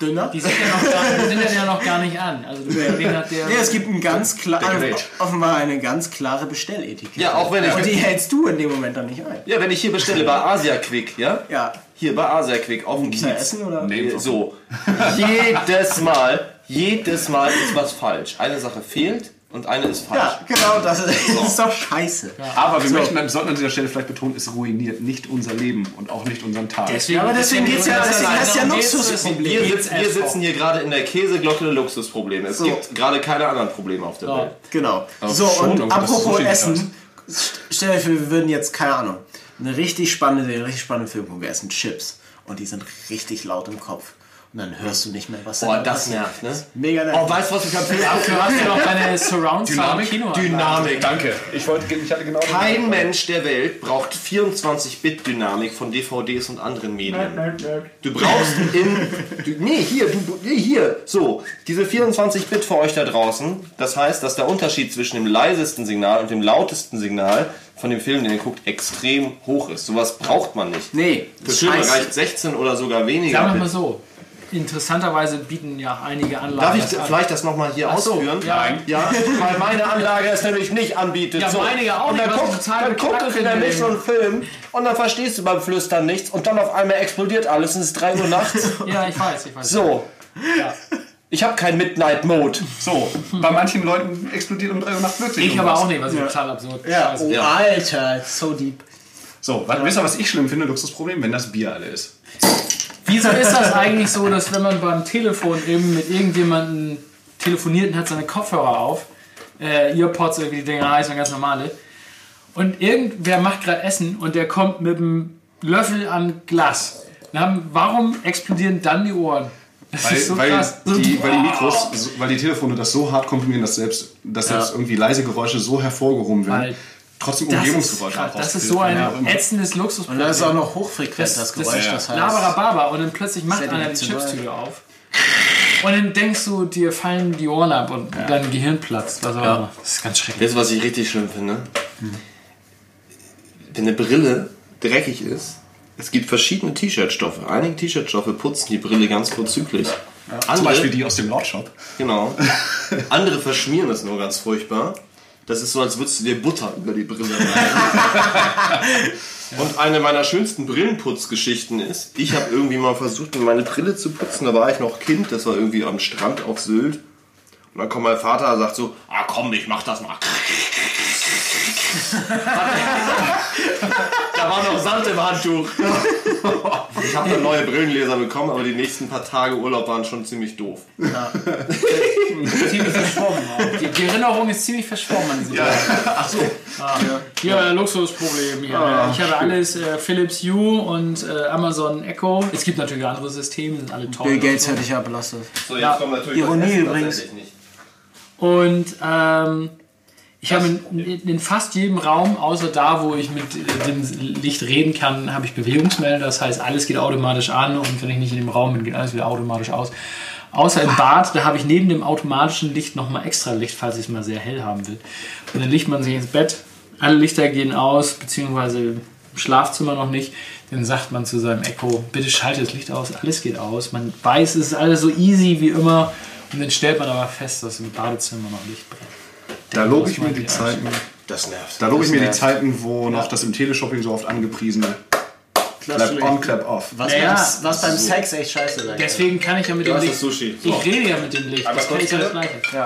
Dünner. die sind ja noch, gar, sind ja noch gar nicht an. Also hat der, Nee, es gibt ein ganz klar, Decorate. offenbar eine ganz klare Bestelletikette. Ja, auch wenn ich- Und die hältst du in dem Moment dann nicht ein. Ja, wenn ich hier bestelle bei Asia Quick, ja? Ja. Hier bei Asia Quick auf dem Kiez. essen oder? Nee. So. jedes Mal, jedes Mal ist was falsch. Eine Sache fehlt und eine ist falsch. Ja, genau, das ist, das ist doch scheiße. Aber wir möchten, wir sollten an dieser Stelle vielleicht betonen, es ruiniert nicht unser Leben und auch nicht unseren Tag. deswegen, aber deswegen geht's ja- deswegen heißt ja Luxusproblem. deswegen Wir, sitzen, wir sitzen hier gerade in der Käseglocke Luxusprobleme. Es So. gibt gerade keine anderen Probleme auf der So, Welt. genau. Aber So, und apropos Essen, st- stell dir vor, wir würden jetzt, keine Ahnung, eine richtig spannende, richtig spannende Film gucken. Wir essen Chips und die sind richtig laut im Kopf. Und dann hörst du nicht mehr, was Boah, da das passiert. nervt, ne? Mega Oh, nervig. weißt du, was ich am Film Du hast ja noch deine surround Dynamik? kino Dynamik. Danke. Ich, wollte, ich hatte genau Kein Mensch der Welt braucht 24-Bit-Dynamik von DVDs und anderen Medien. Du brauchst in. Du, nee, hier, du, nee, hier. So, diese 24-Bit für euch da draußen. Das heißt, dass der Unterschied zwischen dem leisesten Signal und dem lautesten Signal von dem Film, den ihr guckt, extrem hoch ist. Sowas braucht man nicht. Nee, Filme scheiße. reicht 16 oder sogar weniger. Sagen wir mal so. Interessanterweise bieten ja einige Anlagen. Darf ich das an. vielleicht das nochmal hier Ach so, ausführen? ja. Nein. Ja, weil meine Anlage es nämlich nicht anbietet. Ja, so. meine ja auch und dann nicht, guckt, dann guckt es in der so einen Film und dann verstehst du beim Flüstern nichts und dann auf einmal explodiert alles und es ist 3 Uhr nachts. Ja, ich weiß, ich weiß. So. Ja. Ich habe kein Midnight Mode. So, bei manchen Leuten explodiert um 3 Uhr nachts wirklich Ich aber auch nicht, was ich total absurd. Ja, oh, Ja. Alter, so deep. So, was, wisst ihr, was ich schlimm finde? Luxusproblem, wenn das Bier alle ist. Wieso ist das eigentlich so, dass wenn man beim Telefon eben mit irgendjemandem telefoniert und hat seine Kopfhörer auf, äh, Earpods, irgendwie die Dinger heißen, ganz normale, und irgendwer macht gerade Essen und der kommt mit einem Löffel an Glas. Dann, warum explodieren dann die Ohren? Das Weil, so weil, die, weil die Mikros, so- weil die Telefone das so hart komprimieren, dass selbst, dass selbst irgendwie leise Geräusche so hervorgehoben werden, Weil trotzdem Das Umgebungsgeräusche auch das ist so ein ja, ätzendes Und Luxusproblem. da ist auch noch hochfrequent das, Das- Geräusch, das- das heißt. Laberababa und dann plötzlich macht einer die. Chipstüte auf. Und dann denkst du, dir fallen die Ohren ab und dein Gehirn platzt. Was auch immer. Das ist ganz schrecklich. Du, was ich richtig schlimm finde? Wenn eine Brille dreckig ist, es gibt verschiedene T-Shirt-Stoffe. Einige T-Shirt-Stoffe putzen die Brille ganz vorzüglich. Andere, Zum Beispiel die aus dem Lordshop. Genau. Andere verschmieren das nur ganz furchtbar. Das ist so, als würdest du dir Butter über die Brille rein. Und eine meiner schönsten Brillenputzgeschichten ist, ich habe irgendwie mal versucht, meine Brille zu putzen. Da war ich noch Kind, das war irgendwie am Strand auf Sylt. Und dann kommt mein Vater und sagt so, ah komm, ich mach das mal. Da war noch Sand im Handtuch. Ich habe dann neue Brillenleser bekommen, aber die nächsten paar Tage Urlaub waren schon ziemlich doof. ziemlich verschwommen. Die, die Erinnerung ist ziemlich verschwommen an diese ja. Ach so. Ah, ja. Luxusproblem. Hier. ich habe alles äh, Philips Hue und äh, Amazon Echo. Es gibt natürlich andere Systeme, sind alle toll. Bill Gates so. hätte ich ja belastet. So, jetzt Ja. kommt natürlich Ironie das Essen übrigens. Und ähm, ich habe in, in, in fast jedem Raum, außer da, wo ich mit äh, dem Licht reden kann, habe ich Bewegungsmelder. Das heißt, alles geht automatisch an und wenn ich nicht in dem Raum bin, geht alles wieder automatisch aus. Außer im Bad, da habe ich neben dem automatischen Licht nochmal extra Licht, falls ich es mal sehr hell haben will. Und dann legt man sich ins Bett, alle Lichter gehen aus, beziehungsweise im Schlafzimmer noch nicht. Dann sagt man zu seinem Echo, bitte schalte das Licht aus, alles geht aus. Man weiß, es ist alles so easy wie immer. Und dann stellt man aber fest, dass im Badezimmer noch Licht brennt. Da lobe ich mir die die Zeiten, Das nervt. da lobe ich mir die nervt. Zeiten, wo noch das im Teleshopping so oft angepriesene Clap on, Clap off. Was, Naja, beim, was beim Sex echt scheiße sein Deswegen kann ich ja mit dem hast Licht. das Sushi. Ich rede ja mit dem Licht. Das kann ich ja das Gleiche. Ja.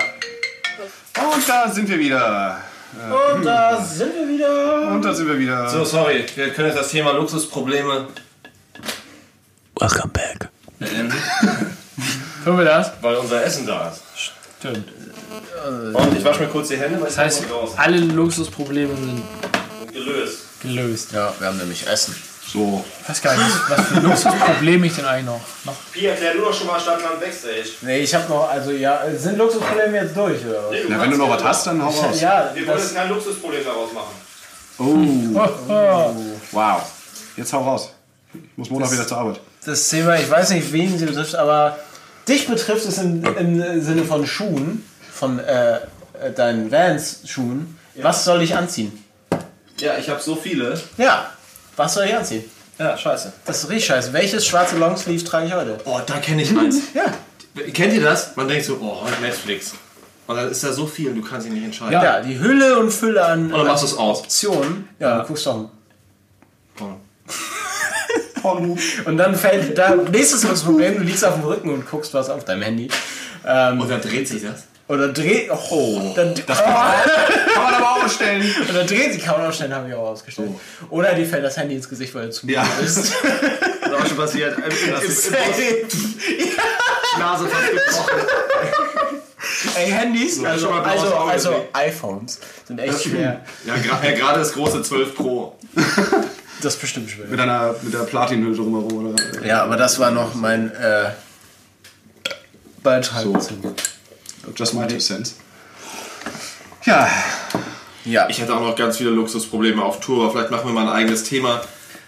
Und da sind wir wieder. Und da sind wir wieder. Und da sind wir wieder. So, sorry, wir können jetzt das Thema Luxusprobleme. Welcome back. Können wir das? Weil unser Essen da ist. Stimmt. Und ich wasche mir kurz die Hände, weil Das heißt, alle Luxusprobleme sind gelöst. gelöst. Ja, wir haben nämlich Essen. So. Ich weiß gar nicht, was für Luxusprobleme ich denn eigentlich noch. noch Pia, erklär du doch schon mal Stadtland Backstage. Nee, ich habe noch, also ja, sind Luxusprobleme jetzt durch, oder was? Na, wenn du noch was hast, dann hau raus. Ja, Wir wollen jetzt kein Luxusproblem daraus machen. Oh, wow. Jetzt hau raus. Ich muss Montag wieder zur Arbeit. das Thema, ich weiß nicht, wen sie betrifft, aber dich betrifft es im, im Sinne von Schuhen, von äh, äh, deinen Vans-Schuhen. Was soll ich anziehen? Ja, ich habe so viele. Ja, was soll ich anziehen? Ja, scheiße. Das ist richtig scheiße. Welches schwarze Longsleeve trage ich heute? Oh, da kenne ich eins. Ja. Kennt ihr das? Man denkt so, oh, Netflix. Und dann ist da so viel, du kannst dich nicht entscheiden. Ja, die Hülle und Fülle an Und dann machst du aus. Optionen. Ja, du guckst doch. Porno. Und dann fällt da nächstes das Problem, du liegst auf dem Rücken und guckst was auf deinem Handy. Ähm, Und dann dreht sich das. Oder dreht. Oh, dann, Kann man aber auch stellen. Und dann dreht sie kaum aufstellen, habe ich auch ausgestellt. Oder dir fällt das Handy ins Gesicht, weil du zu müde Ja. bist. Das ist auch schon passiert. Im, im, im, im, Nase fast gebrochen. Ey, Handys, also, schon mal blaues also, also gesehen. iPhones sind echt schwer. Ja, gra- ja, gerade das große 12 Pro. Das ist bestimmt schwer. Mit einer mit der Platinhülle drumherum, oder? Ja, aber das war noch mein äh, Beitrag. So. Just my two cents. Ja, Ja, Ich hätte auch noch ganz viele Luxusprobleme auf Tour, aber vielleicht machen wir mal ein eigenes Thema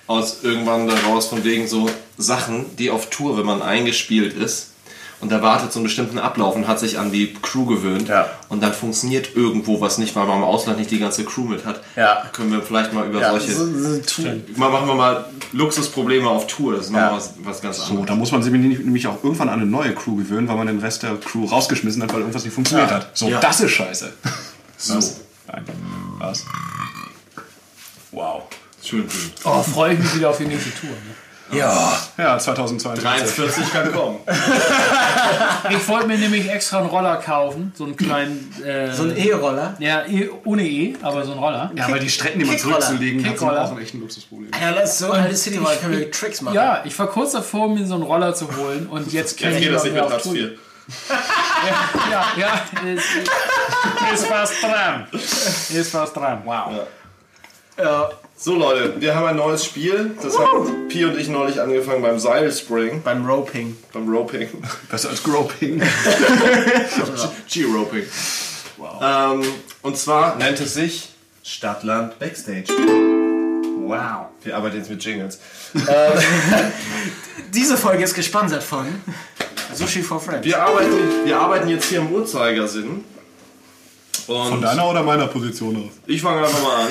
aus irgendwann daraus, von wegen so Sachen, die auf Tour, wenn man eingespielt ist und erwartet so einen bestimmten Ablauf und hat sich an die Crew gewöhnt Ja. und dann funktioniert irgendwo was nicht, weil man im Ausland nicht die ganze Crew mit hat. Ja. Können wir vielleicht mal über ja solche. so, so, Mal machen wir mal Luxusprobleme auf Tour, das ist Ja. mal was, was ganz so, anderes. da muss man sich nämlich auch irgendwann an eine neue Crew gewöhnen, weil man den Rest der Crew rausgeschmissen hat, weil irgendwas nicht funktioniert Ja. hat. So, Ja. das ist scheiße. So. Was? Nein. Was? Wow. Schön. Oh, freue ich mich wieder auf die nächste Tour. Ne? Ja. Ja, 2022. 43 kann kommen. Ich wollte mir nämlich extra einen Roller kaufen, so einen kleinen. Äh, So ein E-Roller. ja, e, ohne E, aber so ein Roller. Ja, weil die Strecken, die man zurückzulegen hat, sind auch ein echtes Luxusproblem. Ja, das ist so eine City Roller, können wir Tricks machen. Ja, ich war kurz davor, mir so einen Roller zu holen und jetzt kann ich geht das nicht mehr Hartz Tour. IV. Ja, ja, ist, ist fast dran. Ist fast dran. Wow. Ja. So Leute, wir haben ein neues Spiel. Das haben Pi und ich neulich angefangen beim Seilspring, Beim Roping. beim Roping. Besser als Groping. G-Roping. Ähm, und zwar nennt es sich Stadtland Backstage. Wow. Wir arbeiten jetzt mit Jingles. Diese Folge ist gesponsert von Sushi for Friends. Wir arbeiten, wir arbeiten jetzt hier im Uhrzeigersinn. Und Von deiner oder meiner Position aus? ich fange einfach mal an.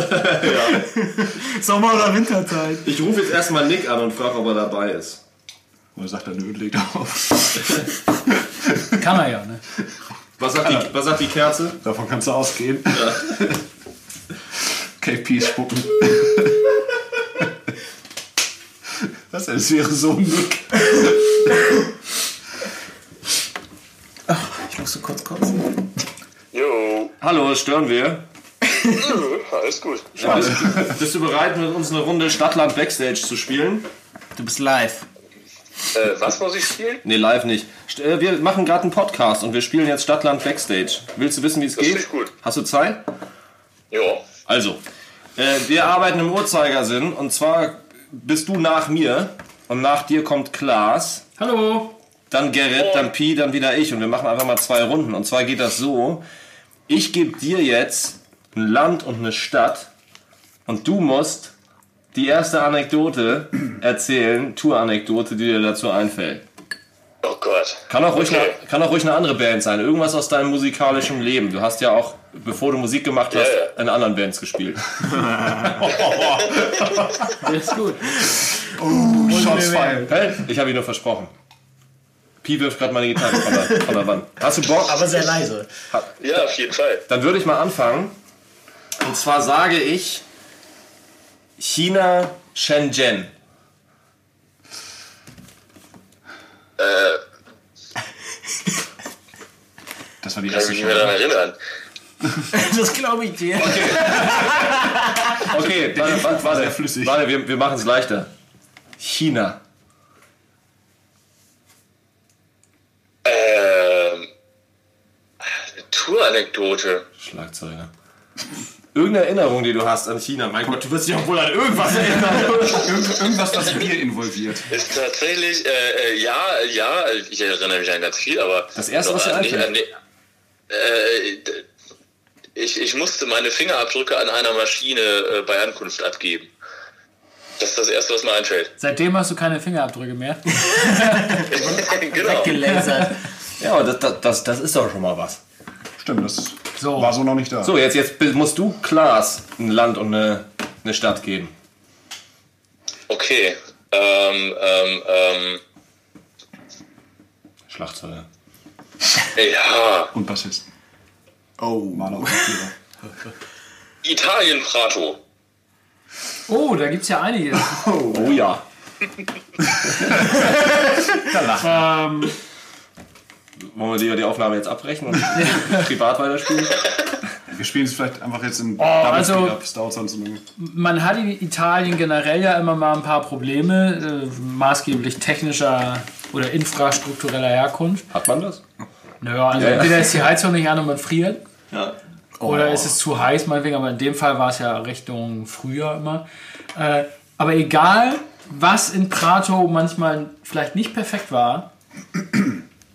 Sommer- oder Winterzeit. Ich rufe jetzt erstmal Nick an und frage, ob er dabei ist. Oder sagt er, nö, legt auf. Kann er ja, ne? Was sagt, die, was sagt die Kerze? Davon kannst du ausgehen. KP spucken. Was? Es wäre so ein Nick. Ich muss so kurz kotzen. Jo, Hallo, stören wir? nö, alles gut. Bist, bist du bereit, mit uns eine Runde Stadtland Backstage zu spielen? Du bist live. Äh, was muss ich spielen? Nee, live nicht. Äh, Wir machen gerade einen Podcast und wir spielen jetzt Stadtland Backstage. Willst du wissen, wie es Das geht? finde ich gut. Hast du Zeit? Ja. Also, äh, wir arbeiten im Uhrzeigersinn und zwar bist du nach mir und nach dir kommt Klaas, Hallo. Dann Gerrit, dann Pi, dann wieder ich und wir machen einfach mal zwei Runden. Und zwar geht das so, ich gebe dir jetzt ein Land und eine Stadt und du musst die erste Anekdote erzählen, Tour-Anekdote, die dir dazu einfällt. Oh Gott. Kann auch, ruhig Okay. eine, kann auch ruhig eine andere Band sein. Irgendwas aus deinem musikalischen Leben. Du hast ja auch, bevor du Musik gemacht hast, Ja, ja. in anderen Bands gespielt. Der ist gut. Shots fired. Ich habe ihn nur versprochen. Pi wirft gerade meine Gitarre von der, von der Wand. Hast du Bock? Aber sehr leise. Ja, auf jeden Fall. Dann würde ich mal anfangen. Und zwar sage ich China Shenzhen. Das war die Kann ich erste mich daran erinnern. Das glaube ich dir. Okay, warte, warte, warte, sehr flüssig. warte wir, wir machen es leichter. China. Ähm. Anekdote. Schlagzeuger. Irgendeine Erinnerung, die du hast an China. Mein Gott, du wirst dich auch wohl an irgendwas erinnern. Irgend, irgendwas, was Bier involviert. Ist tatsächlich, äh, äh, ja, ja, ich erinnere mich an ganz viel, aber. Das Erste, was dir einfällt. äh, ich, ich musste meine Fingerabdrücke an einer Maschine äh, bei Ankunft abgeben. Das ist das Erste, was mir einfällt. Seitdem hast du keine Fingerabdrücke mehr. genau. Gelasert. Ja, das, das, das ist doch schon mal was. Stimmt, das So. war so noch nicht da. So, jetzt, jetzt musst du Klaas ein Land und eine, eine Stadt geben. Okay. Ähm, ähm, ähm, Schlagzeuger. ja. Und Bassist. Oh. Maler und. Italien Prato. Oh, da gibt es ja einige. Oh ja. ähm, Wollen wir die, die Aufnahme jetzt abbrechen und privat weiterspielen? Wir spielen es vielleicht einfach jetzt in also- Speed ab. Es dauert sonst so lange. man hat in Italien generell ja immer mal ein paar Probleme, äh, maßgeblich technischer oder infrastruktureller Herkunft. Hat man das? Naja, also Ja, ja. entweder ist die Heizung nicht an und man friert. Ja. Oder ist es zu heiß, meinetwegen, aber in dem Fall war es ja Richtung Frühjahr immer. Äh, aber egal, was in Prato manchmal vielleicht nicht perfekt war,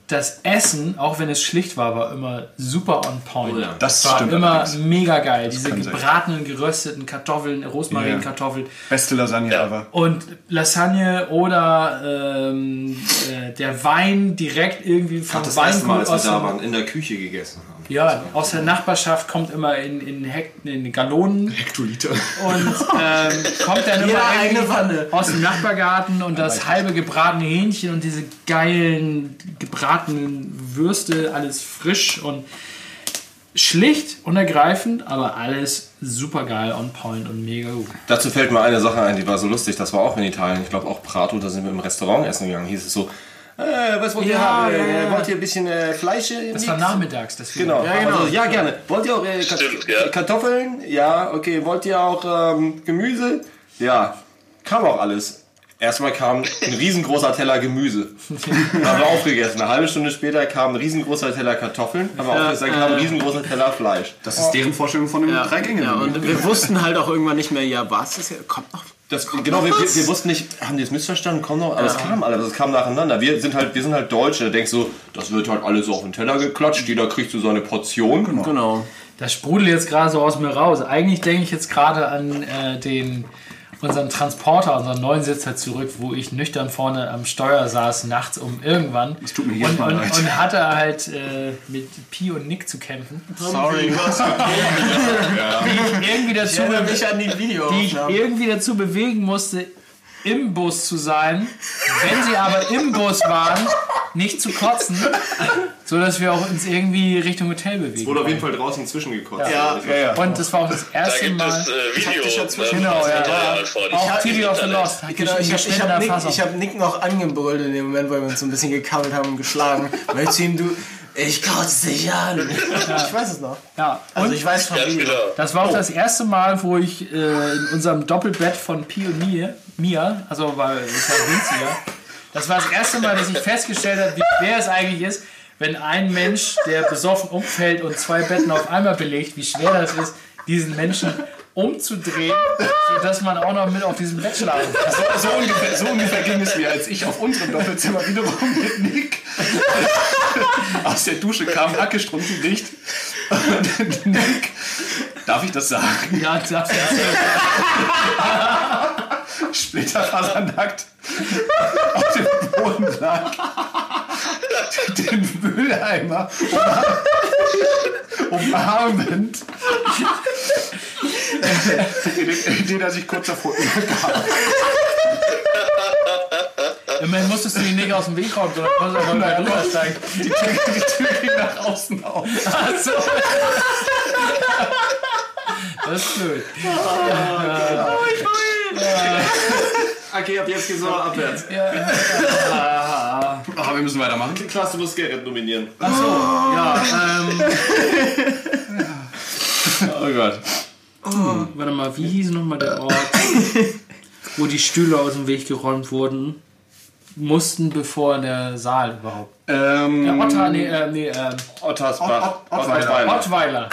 das Essen, auch wenn es schlicht war, war immer super on point. Oh ja. Das war stimmt immer allerdings. mega geil. Diese kann sein. gebratenen, gerösteten Kartoffeln, Rosmarinkartoffeln Beste Lasagne Ja. ever. und Lasagne oder ähm, äh, der Wein direkt irgendwie vom Das erste Mal, Weingut als wir aus da waren, in der Küche gegessen haben. Ja, aus der Nachbarschaft kommt immer in, in, Hekt, in Gallonen Hektoliter. und ähm, kommt dann immer eigene Wanne. aus dem Nachbargarten und das halbe gebratene Hähnchen und diese geilen gebratenen Würste, alles frisch und schlicht und ergreifend, aber alles super geil on point und mega gut. Dazu fällt mir eine Sache ein, die war so lustig. Das war auch in Italien. Ich glaube auch Prato, da sind wir im Restaurant essen gegangen. Hieß es so, äh, was wollt ihr Ja, haben? ja, Äh, ja. Wollt ihr ein bisschen äh, Fleisch? Das nix? war nachmittags, das Genau. Ja, Ja, Also, ja, gerne. Wollt ihr auch äh, Kat Stimmt, ja. Kartoffeln? Ja, okay. Wollt ihr auch ähm, Gemüse? Ja. Kam auch alles. Erstmal kam ein riesengroßer Teller Gemüse. haben wir aufgegessen. Eine halbe Stunde später kam ein riesengroßer Teller Kartoffeln. Haben wir aufgegessen. Dann kam ein riesengroßer Teller Fleisch. Das ist deren Vorstellung von einem Ja, drei gänge ja, und wir wussten halt auch irgendwann nicht mehr, ja, was das hier? Kommt noch. Das, genau, wir, wir, wir wussten nicht, haben die es missverstanden? Komm noch, aber es kam alles, es kam nacheinander. Wir sind halt, wir sind halt Deutsche. Da denkst du, das wird halt alles auf den Teller geklatscht. Jeder kriegt so seine Portion. Genau. Das sprudelt jetzt gerade so aus mir raus. Eigentlich denke ich jetzt gerade an äh, den unseren Transporter, unseren neuen Sitzer zurück, wo ich nüchtern vorne am Steuer saß, nachts um irgendwann. Das tut mir jedes und, Mal und, leid. und hatte halt äh, mit Pi und Nick zu kämpfen. Sorry. Die ich irgendwie dazu, Ich erinnere mich an die die ich irgendwie dazu bewegen musste, im Bus zu sein, wenn sie aber im Bus waren, nicht zu kotzen, so dass wir auch uns irgendwie Richtung Hotel bewegen. Wurde auf jeden Fall draußen zwischengekotzt. Ja. Ja, ja. Und das war auch das Da erste gibt Mal. äh, Video. dich ja äh, zwischen- Genau, ja, Material ja. von. Auch TV of the. Lost. Genau, ich habe ich geschnittener hab Nick, ich hab Nick noch angebrüllt in dem Moment, weil wir uns so ein bisschen gekabbelt haben und geschlagen. Weil zu ihm, du, ich kotze dich an. Ich weiß es noch. ja. Also Und ich weiß von genau. das war auch das erste Mal, wo ich äh, in unserem Doppelbett von Pi und Mia, Mia also weil es ja günstiger, das war das erste Mal, dass ich festgestellt habe, wie schwer es eigentlich ist, wenn ein Mensch, der besoffen umfällt und zwei Betten auf einmal belegt, wie schwer das ist, diesen Menschen umzudrehen, sodass man auch noch mit auf diesem Bett schlafen kann. So, so, ungefähr, so ungefähr ging es mir, als ich auf unserem Doppelzimmer wiederum mit Nick aus der Dusche kam, Hackestrunzen dicht. Und Nick, darf ich das sagen? Ja, das darfst du Splitterfasernackt auf dem Boden lag, den Mülleimer umarmend, den, den er sich kurz davor übergab. Immerhin musstest du ihn nicht aus dem Weg räumen, sondern konntest einfach mal rübersteigen. Die Tür, die Tür ging nach außen auf. Also. Das ist blöd. Okay, ab jetzt geht's noch abwärts. Aber wir müssen weitermachen. Klaas, du musst Gerrit nominieren. Achso, ja, ähm, Oh Gott. warte mal, wie hieß nochmal der Ort, wo die Stühle aus dem Weg geräumt wurden, mussten, bevor der Saal überhaupt Ähm, Ja, Otter, nee, äh, nee, äh, Ottersbach. Ott- Ott- Ottweiler. Ottweiler.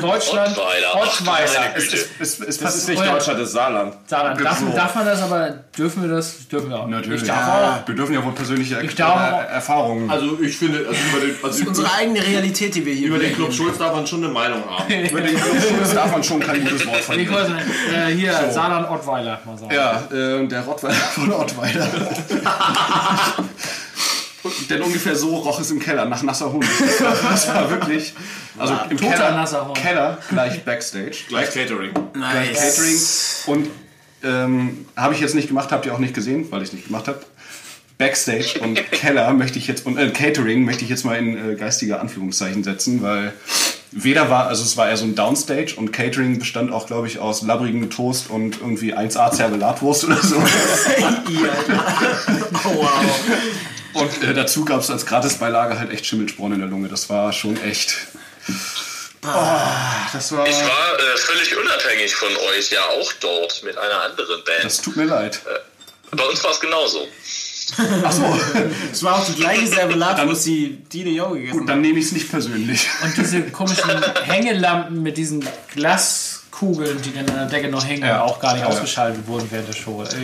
Deutschland, Ottweiler. Ottweiler. es, es, es, es, Das ist passt nicht Deutschland, das ist Saarland. Saarland. Darf, So. darf man das aber, dürfen wir das? Dürfen wir auch. Natürlich. Ich darf Ja, auch. Wir dürfen ja wohl persönliche Ich darf auch- Erfahrungen. Also ich finde, also über den, also über, Unsere eigene Realität, die wir hier über den Club. Schulz darf man schon eine Meinung haben. Über den Schulz darf man schon kein gutes Wort verlieren. äh, hier, Saarland, Ottweiler, mal sagen. Ja, äh, der Rottweiler von Ottweiler. Denn ungefähr so roch es im Keller, nach nasser Hund. Das war, wirklich. Also im toter Keller, nasser Hund. Keller gleich Backstage. Gleich Catering. Gleich Catering. Und ähm, habe ich jetzt nicht gemacht, habt ihr auch nicht gesehen, weil ich es nicht gemacht habe. Backstage und Keller möchte ich jetzt und äh, Catering möchte ich jetzt mal in äh, geistige Anführungszeichen setzen, weil weder war, also es war eher so ein Downstage und Catering bestand auch, glaube ich, aus labbrigem Toast und irgendwie 1A Zervelatwurst oder so. Oh, wow. Und äh, dazu gab es als Gratisbeilage halt echt Schimmelsporn in der Lunge. Das war schon echt. Ah, das war. Ich war äh, völlig unabhängig von euch ja auch dort mit einer anderen Band. Das tut mir leid. Bei uns war es genauso. Ach so, Es war auch die gleiche Servelatwurst, die Dine Jo gegessen gut, dann nehme ich es nicht persönlich. Und diese komischen Hängelampen mit diesen Glaskugeln, die dann an der Decke noch hängen, Ja. auch gar nicht Ja. ausgeschaltet wurden während der Show. Also,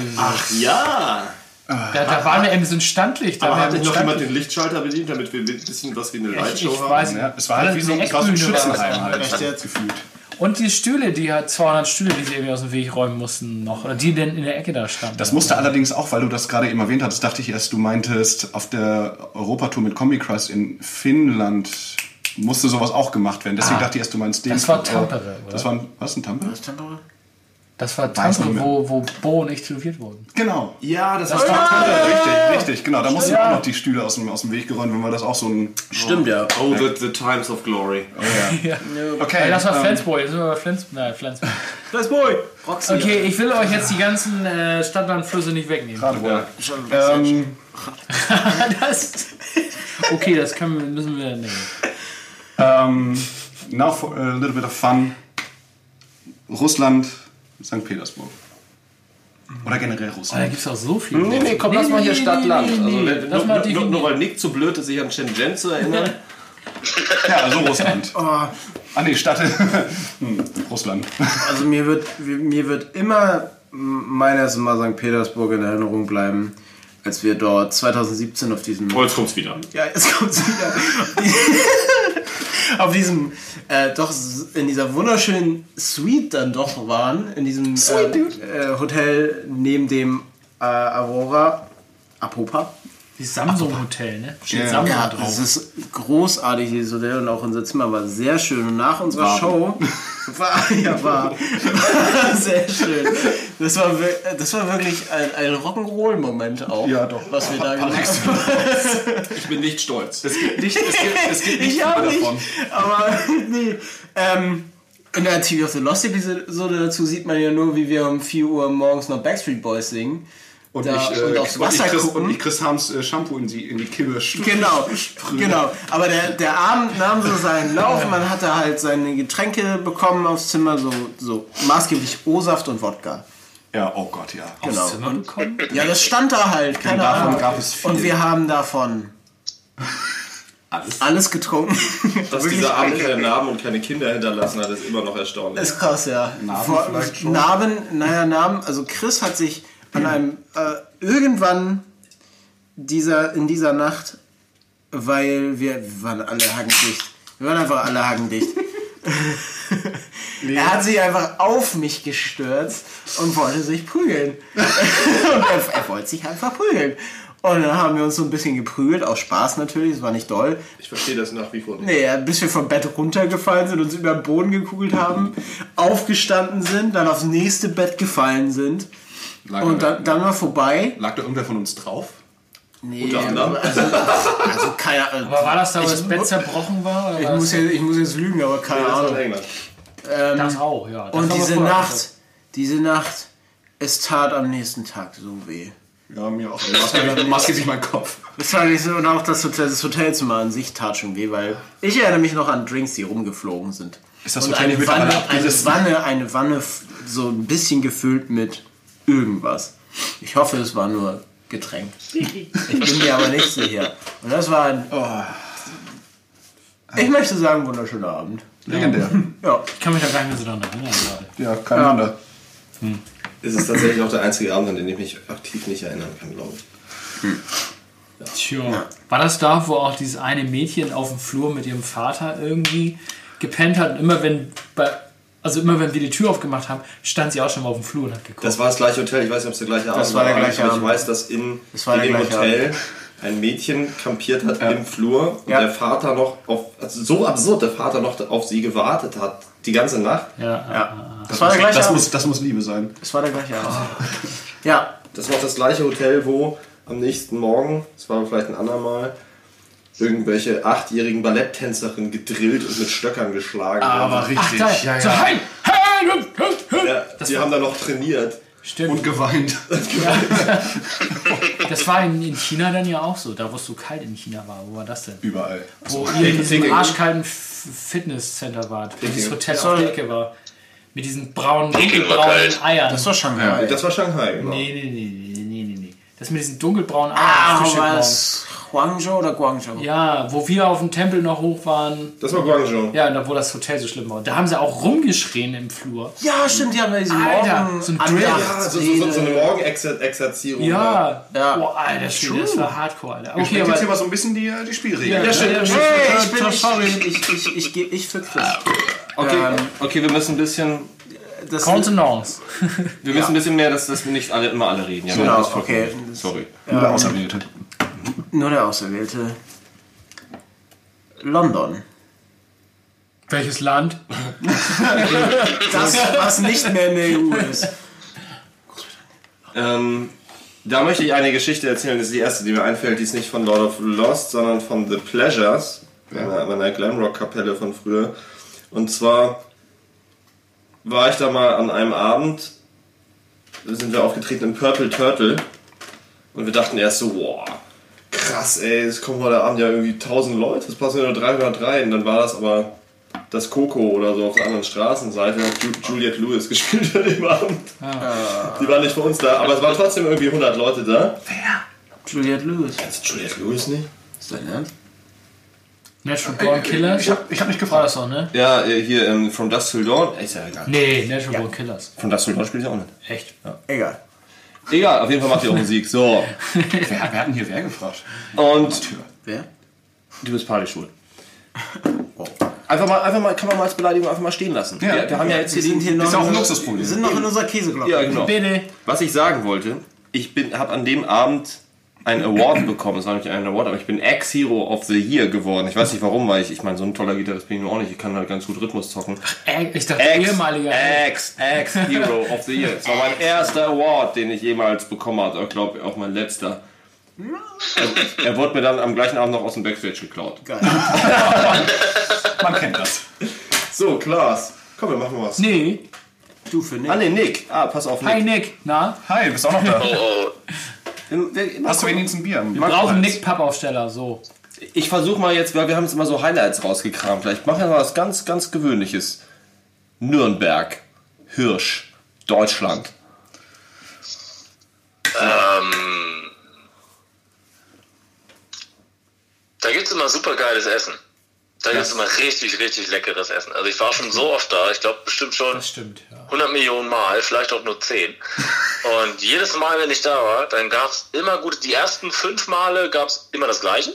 Ja! Da, da waren wir eben so ein Standlicht. Da Aber hat nicht noch jemand den Lichtschalter bedient, damit wir ein bisschen was wie eine Ich, Lightshow ich haben? weiß Ja, nicht. es war halt wie so ein, war war das. Schützenheim halt, Echt jetzt? gefühlt. Und die Stühle, die hat 200 Stühle, die sie irgendwie aus dem Weg räumen mussten noch. Oder die denn in der Ecke da standen. Das musste allerdings auch, weil du das gerade eben erwähnt hattest, dachte ich erst, du meintest, auf der Europatour mit Combi Christ in Finnland musste sowas auch gemacht werden. Deswegen Ah. dachte ich erst, du meinst den. Das war Club, Tampere, oder? Das war ein, was, ein Tampere? Das war mehr. wo, wo Bo und ich tätowiert wurden. Genau. Ja, das, Das war war Ja, richtig, richtig, genau. Da mussten Ja. auch noch die Stühle aus dem, aus dem Weg geräumt, wenn wir das auch so ein. Stimmt, ja. Oh, the, the Times of Glory. Ja. Okay. Das war ähm, Flensburg, wir bei Flens nein, Flensburg. Das Boy. Roxy. Okay, ich will euch jetzt die ganzen äh, Stadtlandflüsse nicht wegnehmen. Gerade wohl. Schon Ähm, das, okay, das können, wir- müssen wir nehmen. ähm, now for a little bit of fun. Russland, St. Petersburg. Oder generell Oh, da Russland. gibt es auch so viel. Nee, nee, komm, lass mal hier Stadt-Land. Nee, nee, Also, nee. wenn- Lass nur, mal nur, nur weil Nick zu blöd ist, sich an Shenzhen zu erinnern. Ja, also Russland. Oh, Ah nee, Stadt. hm, Russland. also mir wird, mir wird immer meines Mal St. Petersburg in Erinnerung bleiben, als wir dort 2017 auf diesem Oh, jetzt kommt's wieder. Ja, jetzt kommt's wieder. Auf diesem, äh, doch in dieser wunderschönen Suite dann doch waren, in diesem äh, äh, Hotel neben dem äh, Aurora Apopa. Die Samsung Hotel, ne? Steht Ja. Samsung Ja, drauf. das ist großartig, dieses Hotel und auch unser Zimmer war sehr schön. Und nach unserer War. Show war, ja, war, war sehr schön. Das war, das war wirklich ein, ein Rock'n'Roll-Moment auch. Ja, doch. Was wir da gemacht haben. Ich bin nicht stolz. Es gibt nicht, es gibt, es gibt nicht Ich auch nicht. davon. Aber nee. Ähm, in der TV of the Lost Episode dazu sieht man ja nur, wie wir um 4 Uhr morgens noch Backstreet Boys singen. Und, Da- ich, äh, und aufs und, ich Wasser Chris, gucken. und ich Chris Harms äh, Shampoo in die, in die sch- Genau, sprühen. genau. Aber der, der Abend nahm so seinen Lauf. Man hatte halt seine Getränke bekommen aufs Zimmer, so, so maßgeblich O-Saft und Wodka. Ja, oh Gott, ja. Genau. Zimmer bekommen? Ja, das stand da halt, keine davon Ahnung. gab es viel. Und wir haben davon Alles. alles getrunken. Dass dieser Abend keine Narben und keine Kinder hinterlassen hat, ist immer noch erstaunlich. Ist krass, ja. Narben Vor- vielleicht schon? Narben, naja, Narben. Also Chris hat sich an einem äh, irgendwann dieser in dieser Nacht, weil wir, wir waren alle hagendicht. Wir waren einfach alle hagendicht. Er hat sich einfach auf mich gestürzt und wollte sich prügeln. und er, er wollte sich einfach prügeln. Und dann haben wir uns so ein bisschen geprügelt, aus Spaß natürlich, es war nicht doll. Ich verstehe das nach wie vor nicht. Nee, bis wir vom Bett runtergefallen sind, uns über den Boden gekugelt haben, aufgestanden sind, dann aufs nächste Bett gefallen sind. Lag, Und da, dann, dann war vorbei. lag da irgendwer von uns drauf? Nee, Unter anderem. also, also keine Ahnung. Aber war das da, wo das Bett zerbrochen war? Oder Ich war muss, jetzt, ich muss jetzt lügen, aber keine war in Ahnung. Ähm, das auch, ja. Das und war diese. Nacht, diese Nacht, es tat am nächsten Tag so weh. Ja, mir auch. Maske, Maske sich mein Kopf. Das tat nicht so, und auch das, Hotel, das Hotelzimmer an sich tat schon weh, weil ich erinnere mich noch an Drinks, die rumgeflogen sind. Ist das und Hotel eine Wanne, eine? Wanne, eine Wanne so ein bisschen gefüllt mit irgendwas. Ich hoffe, es war nur Getränk. Ich bin mir aber nicht sicher. Und das war ein, ich möchte sagen, wunderschöner Abend. Legendär. Ja. Ich kann mich da gar nicht mehr so daran erinnern. gerade. Ja, kein Wunder. Es ist tatsächlich auch der einzige Abend, an den ich mich aktiv nicht erinnern kann, glaube ich. Tja. War das da, wo auch dieses eine Mädchen auf dem Flur mit ihrem Vater irgendwie gepennt hat und immer wenn bei, also immer wenn wir die Tür aufgemacht haben, stand sie auch schon mal auf dem Flur und hat geguckt. Das war das gleiche Hotel, ich weiß nicht, ob es der gleiche Abend war der aber gleiche ich Abend. weiß, dass in, Das war in dem Hotel ein Mädchen kampiert hat im Flur und Ja. der Vater noch auf, also so absurd, der Vater noch auf sie gewartet hat, die ganze Nacht. ja, ja. ja. Das war der gleiche Das Abend. muss, das muss Liebe sein. Das war der gleiche Abend. Ja. Das war auch das gleiche Hotel, wo am nächsten Morgen, das war vielleicht ein andermal, irgendwelche achtjährigen Balletttänzerinnen gedrillt und mit Stöckern geschlagen Aber wurden. Ach, richtig. geil. ja, So, ja. hey, hey, hey, hey. Ja, die haben da noch trainiert. Stimmt. Und geweint. Das war in, in China dann ja auch so, da wo es so kalt in China war. Wo war das denn? Überall. Wo ihr in diesem arschkalten Fitnesscenter wart, wo dieses Hotel Das auf war- der Ecke war. Mit diesen braunen, dunkelbraunen. Eiern. Das war Shanghai. Das war Shanghai, genau. nee, nee, nee, nee, nee, nee, nee. Das mit diesen dunkelbraunen Eiern. Ah, morgens. es Guangzhou oder Guangzhou? Ja, wo wir auf dem Tempel noch hoch waren. Das war Guangzhou. Ja, und da, wo das Hotel so schlimm war. Da haben sie auch rumgeschrien im Flur. Ja, stimmt, die haben da diese Alter, Morgen so ein Drill. Ja, so, so, so, eine Morgenexerzierung. Ja, Ja. Boah, Alter, Schwede, das war hardcore, Alter. Okay, Okay, jetzt hier mal so ein bisschen die, die Spielregeln. Ja, stimmt. ja, Hey, ich bin ja, ich, sorry. ich, ich, ich, ich, ich für Chris. Okay, Ähm, okay, wir müssen ein bisschen, Das Kontenance. wir müssen ein bisschen mehr, dass, dass wir nicht alle immer alle reden. Ja, Genau, das okay. Sorry. Nur der Auserwählte. Nur der Auserwählte. London. Welches Land? Das, was nicht mehr in der EU ist. Ähm, da möchte ich eine Geschichte erzählen. Das ist die erste, die mir einfällt. Die ist nicht von Lord of Lost, sondern von The Pleasures, meiner, meiner Glamrock-Kapelle von früher. Und zwar war ich da mal an einem Abend, da sind wir aufgetreten im Purple Turtle. Und wir dachten erst so, wow, krass, ey, es kommen heute Abend ja irgendwie 1000 Leute, es passen ja nur 300 rein. Dann war das aber das Coco oder so auf der anderen Straßenseite, hat Ju Juliette Lewis gespielt an dem Abend. Die war nicht für uns da, aber es waren trotzdem irgendwie 100 Leute da. Juliette Lewis. Kennst du Juliette Lewis nicht? Ist dein Ernst? Natural Born Killers? Ich hab, ich hab mich War gefragt. das auch, ne? Ja, äh, hier ähm, From Dust Till Dawn. Ist ja egal. Nee, Natural Born Killers. From Dust Till Dawn spielt sie auch nicht. Echt? Egal. Egal, auf jeden Fall macht die auch Musik. So. Wer, wer hat denn hier wer gefragt? Und Wer? du bist Partyschul. Einfach mal, einfach mal, kann man mal als Beleidigung einfach mal stehen lassen. Ja. wir, wir haben ja jetzt hier, Wir sind hier noch ist auch ein in- Luxusproblem. Wir sind noch in unserer Käseglocke. Ja, genau. Bitte. Was ich sagen wollte, ich bin, habe an dem Abend einen Award bekommen. Es war nicht ein Award, aber ich bin Ex-Hero of the Year geworden. Ich weiß nicht warum, weil ich, ich meine, so ein toller Gitarrist bin ich auch nicht. Ich kann halt ganz gut Rhythmus zocken. Äh, Ich dachte, Ex, ehemaliger. Ex, Ex-Hero of the Year. Es war mein erster Award, den ich jemals bekommen habe. Ich glaube, auch mein letzter. Er, er wurde mir dann am gleichen Abend noch aus dem Backstage geklaut. Man kennt das. So, Klaas. Komm, wir machen was. Nee. Du für Ah, Nick. nee, Nick. Ah, pass auf, Hi Nick. Nick. Na? Hi, du bist auch noch da. Oh, wir- Hast du wenigstens ein Bier? Wir brauchen Nick Pappaufsteller. So. Ich versuche mal jetzt, weil wir haben jetzt immer so Highlights rausgekramt. Vielleicht machen wir mal was ganz, ganz Gewöhnliches. Nürnberg, Hirsch, Deutschland. ähm, da gibt es immer super geiles Essen. Da gibt es immer richtig, richtig leckeres Essen. Also ich war schon so oft da, ich glaube bestimmt schon Das stimmt, ja. 100 Millionen Mal, vielleicht auch nur 10. Und jedes Mal, wenn ich da war, dann gab es immer gute, die ersten fünf Male gab es immer das Gleiche.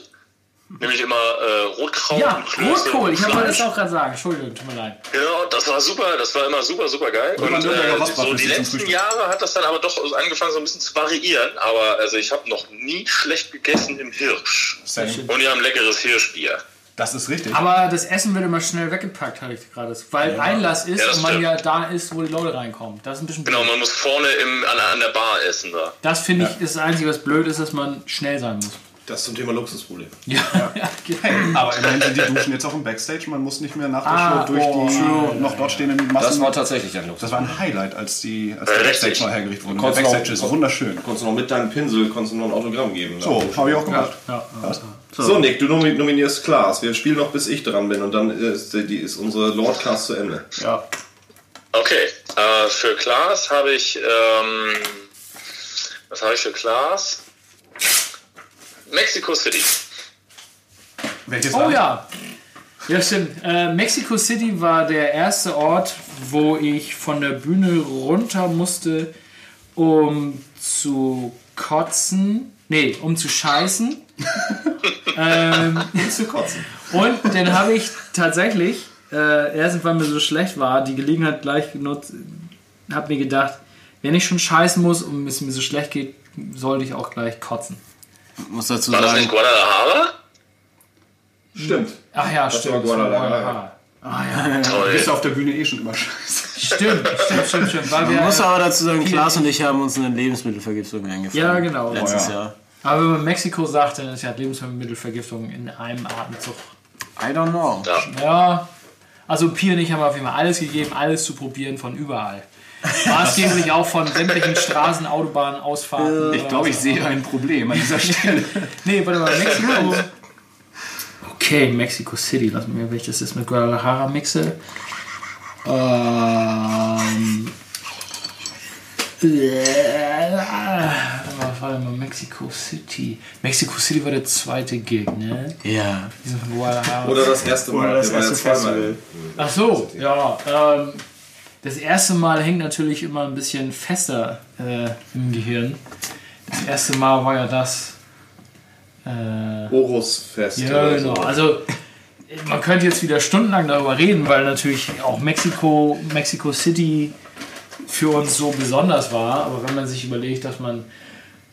Nämlich immer äh, Rotkraut Ja, und Klöße Rotkohl. und Ich wollte das auch gerade sagen. Entschuldigung, tut mir leid. Genau, das war super, das war immer super, super geil. Und Nürnberger äh, so die letzten. Jahre hat das dann aber doch angefangen so ein bisschen zu variieren. Aber also ich habe noch nie schlecht gegessen im Hirsch. Und die haben leckeres Hirschbier. Das ist richtig. Aber das Essen wird immer schnell weggepackt, hatte ich gerade. Weil Einlass ist Ja, das und man stimmt. ja da ist, wo die Leute reinkommen. Das ist ein bisschen blöd. Genau, man muss vorne im, an, an der Bar essen da. Das finde ich ist das Einzige, was blöd ist, dass man schnell sein muss. Das zum Thema Luxusproblem. Ja, ja. genau. Aber immerhin sind die Duschen jetzt auch im Backstage. Man muss nicht mehr nach der Ah, Show durch oh, die true. noch dort stehenden Das Massen. war tatsächlich ein Luxus. Das war ein Highlight, als, die, als der Richtig. Backstage neu hergerichtet wurde. Der Backstage auch- ist wunderschön. Konntest du noch mit deinem Pinsel konntest du noch ein Autogramm geben. So, habe ich auch gemacht. Ja, ja. So. Nick, du nomi- nominierst Klaas. Wir spielen noch bis ich dran bin und dann ist, die, ist unsere Lordcast zu Ende. Ja. Okay, äh, für Klaas habe ich, ähm, was habe ich für Klaas? Mexico City. Welches Oh Land? ja. Ja, stimmt. Äh, Mexico City war der erste Ort, wo ich von der Bühne runter musste, um zu kotzen. Nee, um zu scheißen. ähm, Zu kotzen. und dann habe ich tatsächlich, äh, erstens, weil mir so schlecht war, die Gelegenheit gleich genutzt, habe mir gedacht, wenn ich schon scheißen muss und es mir so schlecht geht, sollte ich auch gleich kotzen. muss dazu War das in sagen, Guadalajara? Stimmt. Ach ja, Das stimmt. war Guadalajara. Ah ja, Du Toll. bist auf der Bühne eh schon immer scheiße. stimmt, stimmt, stimmt, stimmt. Weil man wir, muss aber dazu sagen, Klaas und ich haben uns eine Lebensmittelvergiftung eingefangen. Ja, genau. Letztes Oh, ja. Jahr. Aber wenn man Mexiko sagt, dann ist ja Lebensmittelvergiftung in einem Atemzug. I don't know. Ja. Ja, also Pi und ich haben auf jeden Fall alles gegeben, alles zu probieren von überall. Maßgeblich auch von sämtlichen Straßen, Autobahnen, Ausfahrten. Ich glaube, ich sehe ein Problem an dieser Stelle. Nee, warte mal, Mexiko. Okay, Mexico City. Lass mich mal, welches ist mit Guadalajara mixe. Ähm. äh, Warte mal, Mexico City. Mexico City war der zweite Gig, ne? Ja. Oder das erste Mal. Oder das erste. Festival. Ach so, ja. Ähm, das erste Mal hängt natürlich immer ein bisschen fester äh, im Gehirn. Das erste Mal war ja das. Äh, Horusfest. ja, oder genau. so. Also man könnte jetzt wieder stundenlang darüber reden, weil natürlich auch Mexiko, Mexico City für uns so besonders war. Aber wenn man sich überlegt, dass man,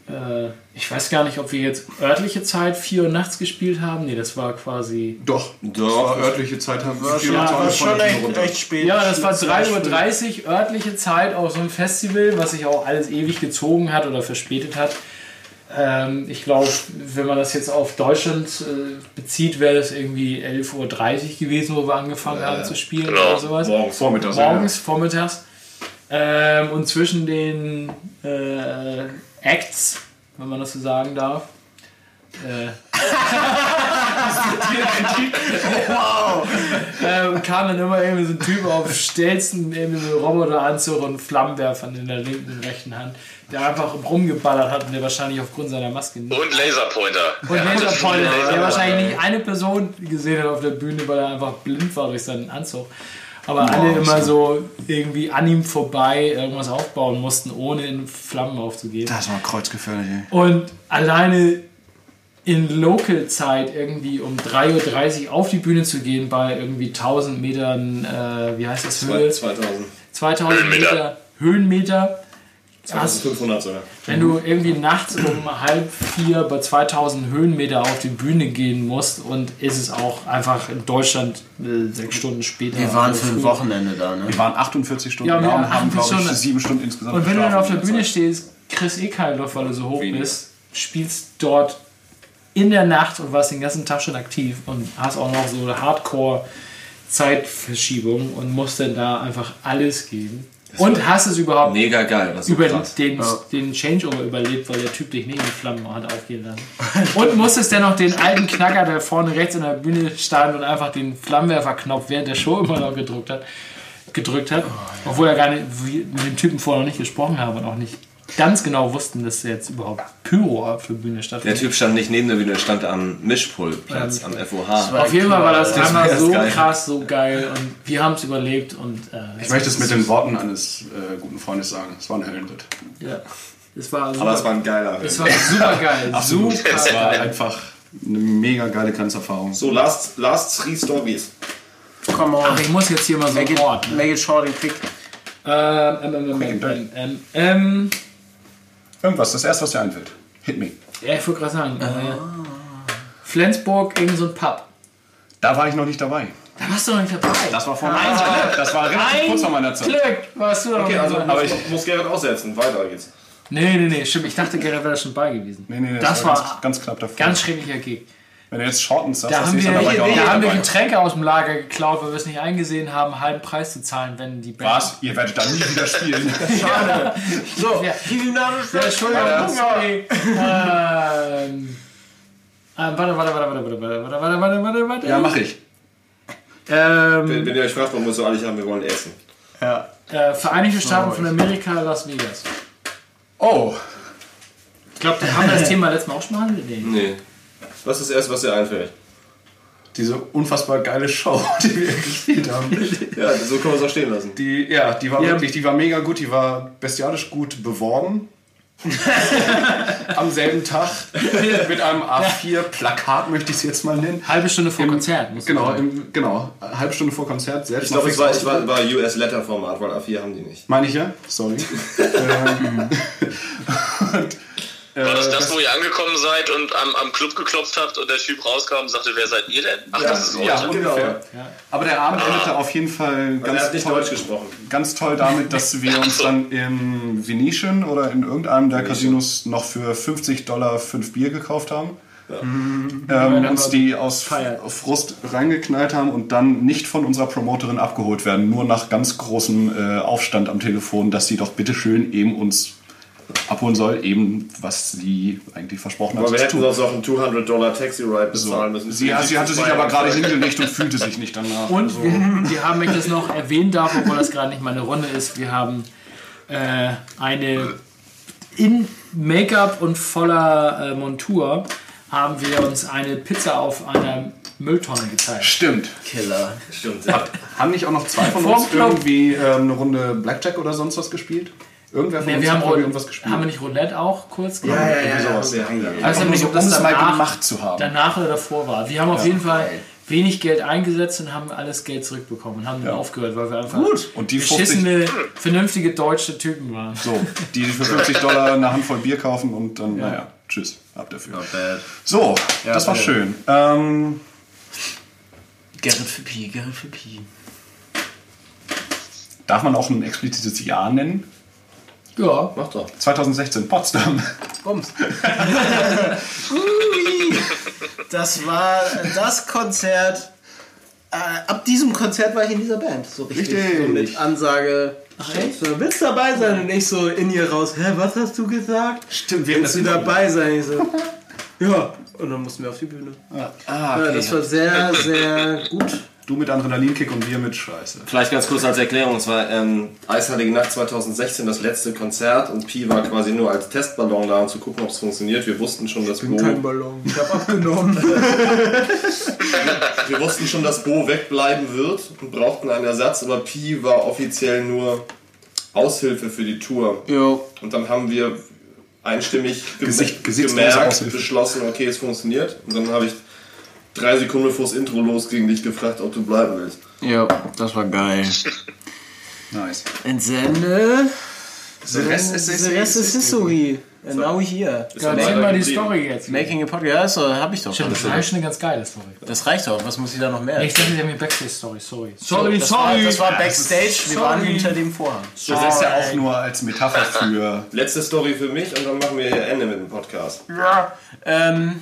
äh, ich weiß gar nicht, ob wir jetzt örtliche Zeit 4 Uhr nachts gespielt haben. Nee, das war quasi Doch, Doch. Das war örtliche Zeit. Haben wir Schon, Ja, war schon echt, echt spät. Ja, das war Sehr 3.30 Uhr örtliche Zeit auf so einem Festival, was sich auch alles ewig gezogen hat oder verspätet hat. Ähm, ich glaube, wenn man das jetzt auf Deutschland äh, bezieht, wäre das irgendwie 11.30 Uhr gewesen, wo wir angefangen haben zu spielen genau. oder sowas. Morgens, vormittags. Morgens, vormittags. Ähm, und zwischen den äh, Acts, wenn man das so sagen darf, äh, ähm, kam dann immer irgendwie so ein Typ auf Stelzen, irgendwie so Roboteranzug und Flammenwerfern in der linken und rechten Hand, der einfach rumgeballert hat und der wahrscheinlich aufgrund seiner Maske nicht. Und Laserpointer. Und Er Laserpointer, der wahrscheinlich nicht eine Person gesehen hat auf der Bühne, weil er einfach blind war durch seinen Anzug. Aber alle immer so irgendwie an ihm vorbei irgendwas aufbauen mussten, ohne in Flammen aufzugehen. Das war kreuzgefährlich. ey. Und alleine in Local-Zeit irgendwie um 3.30 Uhr auf die Bühne zu gehen bei irgendwie 1000 Metern, äh, wie heißt das, Höhe? 2000. 2000 Meter Höhenmeter. Hast, 2500 sogar. wenn du irgendwie nachts um halb vier bei 2000 Höhenmeter auf die Bühne gehen musst und ist es auch einfach in Deutschland äh, sechs Stunden später. Wir waren für ein. Wochenende da, ne? Wir waren 48 Stunden Ja, wir da waren und haben, 48 glaube ich, Stunden. sieben Stunden insgesamt Und wenn du dann auf der Bühne Zeit. stehst, kriegst eh keinen Luft, weil du so hoch Weniger. bist, spielst dort in der Nacht und warst den ganzen Tag schon aktiv und hast auch noch so eine Hardcore-Zeitverschiebung und musst dann da einfach alles geben. Und hast es überhaupt Mega geil. Das über krass. den, den Changeover überlebt, weil der Typ dich nicht in Flammen hat aufgehen lassen. Und musstest dann noch den alten Knacker, der vorne rechts an der Bühne stand und einfach den Flammenwerferknopf während der Show immer noch gedrückt hat, gedrückt hat. Obwohl er gar nicht wie- mit dem Typen vorher noch nicht gesprochen haben und auch nicht ganz genau wussten, dass jetzt überhaupt Pyro auf der Bühne Der stattfindet. Typ stand nicht neben der Bühne, der stand am Mischpultplatz, am FOH. Auf jeden Fall war das, Das einmal so geil. krass, so geil und wir haben es überlebt und äh, Ich möchte es mit den Worten eines äh, guten Freundes sagen. Es war ein Höllenritt. ja, es war super, Aber es war ein geiler es Film. war super geil, super Es war einfach eine mega geile Grenzerfahrung. So, last, last three stories. Come on. Ach, ich muss jetzt hier mal so Make ein it. Ne? make it short and quick. Ähm, ähm, ähm, ähm, dirty. ähm, ähm, Irgendwas, das erste, was dir einfällt. Hit me. ja, ich wollte gerade sagen, äh, Flensburg, irgend so ein Pub. Da war ich noch nicht dabei. Da warst du noch nicht dabei. Das war vor meiner Zeit. Das war relativ kurz vor meiner Zeit. Glück, warst du noch Okay, nicht also dabei. aber ich muss Gerrit aussetzen. Weiter geht's. Nee, nee, nee, stimmt. Ich dachte, Gerrit wäre da schon bei gewesen. Nee, nee, das, war ganz, ganz knapp davor. ganz schrecklicher Gig. Wenn du jetzt Shortens sagst, Da das haben wir, ich auch da haben wir dabei. Getränke aus dem Lager geklaut, weil wir es nicht eingesehen haben, halben Preis zu zahlen, wenn die Band. Was? Ihr werdet da nie wieder spielen. So, Ja. eine Ja, Entschuldigung, Ja. sorry. ähm, ähm, warte, warte, warte, warte, warte, warte, warte, warte, warte, warte. ja, mach ich. Wenn, Ähm, wenn ihr euch fragt, warum wir so eilig haben, wir wollen essen. Ja. äh, Vereinigte Staaten von Amerika, Las Vegas. Oh. Ich glaube, da haben wir das Thema letztes Mal auch schon behandelt. Nee. Nee. Was ist das erste, was dir einfällt? Diese unfassbar geile Show, die wir gespielt haben. Ja, so können wir es auch stehen lassen. Die, ja, die war Ja. wirklich, die war mega gut, die war bestialisch gut beworben. Am selben Tag mit einem A4-Plakat, möchte ich es jetzt mal nennen. Halbe Stunde vor Im- Konzert. musst du Genau, sagen. im, genau, halbe Stunde vor Konzert. Selbst Ich glaube, es war, war, war US-Letter-Format, weil A4 haben die nicht. Meine ich ja? Sorry. ähm, und, War das das, wo ihr angekommen seid und am, am Club geklopft habt und der Typ rauskam und sagte, wer seid ihr denn? Ach, das ist ja, heute. ungefähr. Aber der Abend endete auf jeden Fall er ganz hat nicht toll, Deutsch gesprochen. ganz toll damit, dass wir uns dann im Venetian oder in irgendeinem der Casinos noch für 50 Dollar fünf Bier gekauft haben. Ähm, uns die aus Feier. Frust reingeknallt haben und dann nicht von unserer Promoterin abgeholt werden, nur nach ganz großem äh, Aufstand am Telefon, dass sie doch bitteschön eben uns abholen soll, eben was sie eigentlich versprochen hat. Aber wir hätten sonst auch einen 200 Dollar Taxi-Ride bezahlen müssen. Sie, sie hatte sich aber gerade hingelegt und fühlte sich nicht danach. Und Also, wir, haben, wenn ich das noch erwähnen darf, obwohl das gerade nicht meine Runde ist, wir haben äh, eine in Make-up und voller äh, Montur haben wir uns eine Pizza auf einer Mülltonne geteilt. stimmt. Killer. Stimmt. Haben nicht auch noch zwei von uns irgendwie ähm, eine Runde Blackjack oder sonst was gespielt? Irgendwer von Nee, uns wir haben, hat Roulette- irgendwas gespielt. haben wir nicht Roulette auch kurz gemacht? ja, irgendwie sowas. haben wir, haben wir. Also um das es mal gemacht zu haben. danach oder davor war. Wir haben auf jeden Fall wenig Geld eingesetzt und haben alles Geld zurückbekommen und haben dann aufgehört, weil wir einfach Gut. Und die 50 beschissene, vernünftige deutsche Typen waren. So, die für 50 Dollar eine Handvoll Bier kaufen und dann, naja, tschüss, ab dafür. bad. So, das war bad. schön. Ähm, Gerrit für Pi, Gerrit für Pi. darf man auch ein explizites Jahr nennen? Ja. Mach doch. 2016, Potsdam. Bums. Ui, das war das Konzert. Äh, ab diesem Konzert war ich in dieser Band. So richtig. Richtig. So mit Ansage. Willst du dabei sein? Und ich so in ihr raus. Hä, was hast du gesagt? Stimmt, wir Willst du dabei sein? Ich so. Ja. Und dann mussten wir auf die Bühne. Ah, Ja, das war sehr, sehr gut. Du mit Adrenalinkick und wir mit Scheiße. Vielleicht ganz kurz als Erklärung, es war ähm, Eisheilige Nacht 2016 das letzte Konzert und Pi war quasi nur als Testballon da, um zu gucken, ob es funktioniert. Wir wussten schon, dass Bo, Ballon. Ich hab abgenommen. wir wussten schon, dass Bo wegbleiben wird und brauchten einen Ersatz, aber Pi war offiziell nur Aushilfe für die Tour. jo. Und dann haben wir einstimmig gem Gesicht- gemerkt, beschlossen, okay, es funktioniert. Und dann habe ich drei Sekunden bevor das Intro losging dich gefragt, ob du bleiben willst. Ja, das war geil. Nice. Entsende. The rest is The rest is history. And now here. Erzähl mal die Story jetzt. Making a podcast. Ja, so, hab ich doch. Stimmt, das war schon eine ganz geile Story. Das reicht doch. Was muss ich da noch mehr? Ich dachte, wir haben eine Backstage-Story. Sorry. Sorry, das War, das war Backstage. Wir waren Sorry. hinter dem Vorhang. Das ist ja auch nur als Metapher für. Letzte Story für mich und dann machen wir hier Ende mit dem Podcast. Ja. Ähm.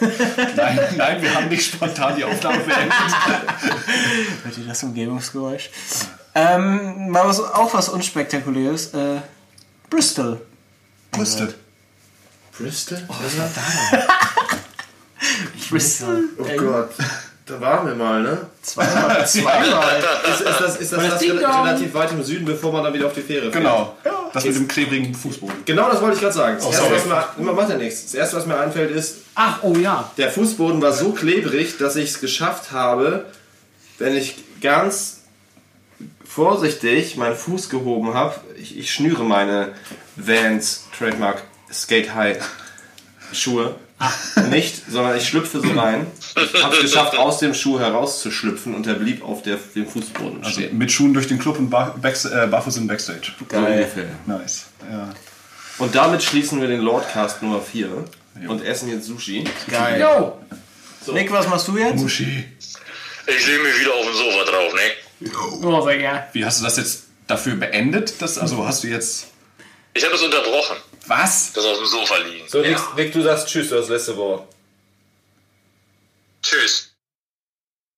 Nein, nein, wir haben nicht spontan die Aufnahme beendet. Hört ihr das Umgebungsgeräusch? Ähm, mal was, auch was unspektakuläres. Äh, Bristol. Brüste. Bristol? Bristol? Oh Gott. Da waren wir mal, ne? Zweimal. Zweimal. Ist, ist das, ist das, das rel- Dong. relativ weit im Süden, bevor man dann wieder auf die Fähre fährt? Genau. Das mit dem klebrigen Fußboden. Genau das wollte ich gerade sagen. Das, erste, sorry. was mir, macht ja nichts. Das erste, was mir einfällt, ist, Ach, oh ja. der Fußboden war so klebrig, dass ich es geschafft habe, wenn ich ganz vorsichtig meinen Fuß gehoben habe, ich, ich schnüre meine Vans Trademark Skate High Schuhe nicht, sondern ich schlüpfe so rein. Ich habe es geschafft, aus dem Schuh herauszuschlüpfen und er blieb auf der, dem Fußboden Also stehen. mit Schuhen durch den Club und ba Backs äh, in Backstage. So ungefähr. Nice. Ja. Und damit schließen wir den Lordcast Nummer 4 und essen jetzt Sushi. Geil. Yo. Nick, was machst du jetzt? Muschi. Ich lege mich wieder auf dem Sofa drauf, ne? Oh, sehr gern. Wie hast du das jetzt dafür beendet? Das, also hast du jetzt. Ich habe es unterbrochen, Was? das auf dem Sofa liegen. So, ja. Vic, Vic, du sagst Tschüss, du hast das letzte Wort. Tschüss.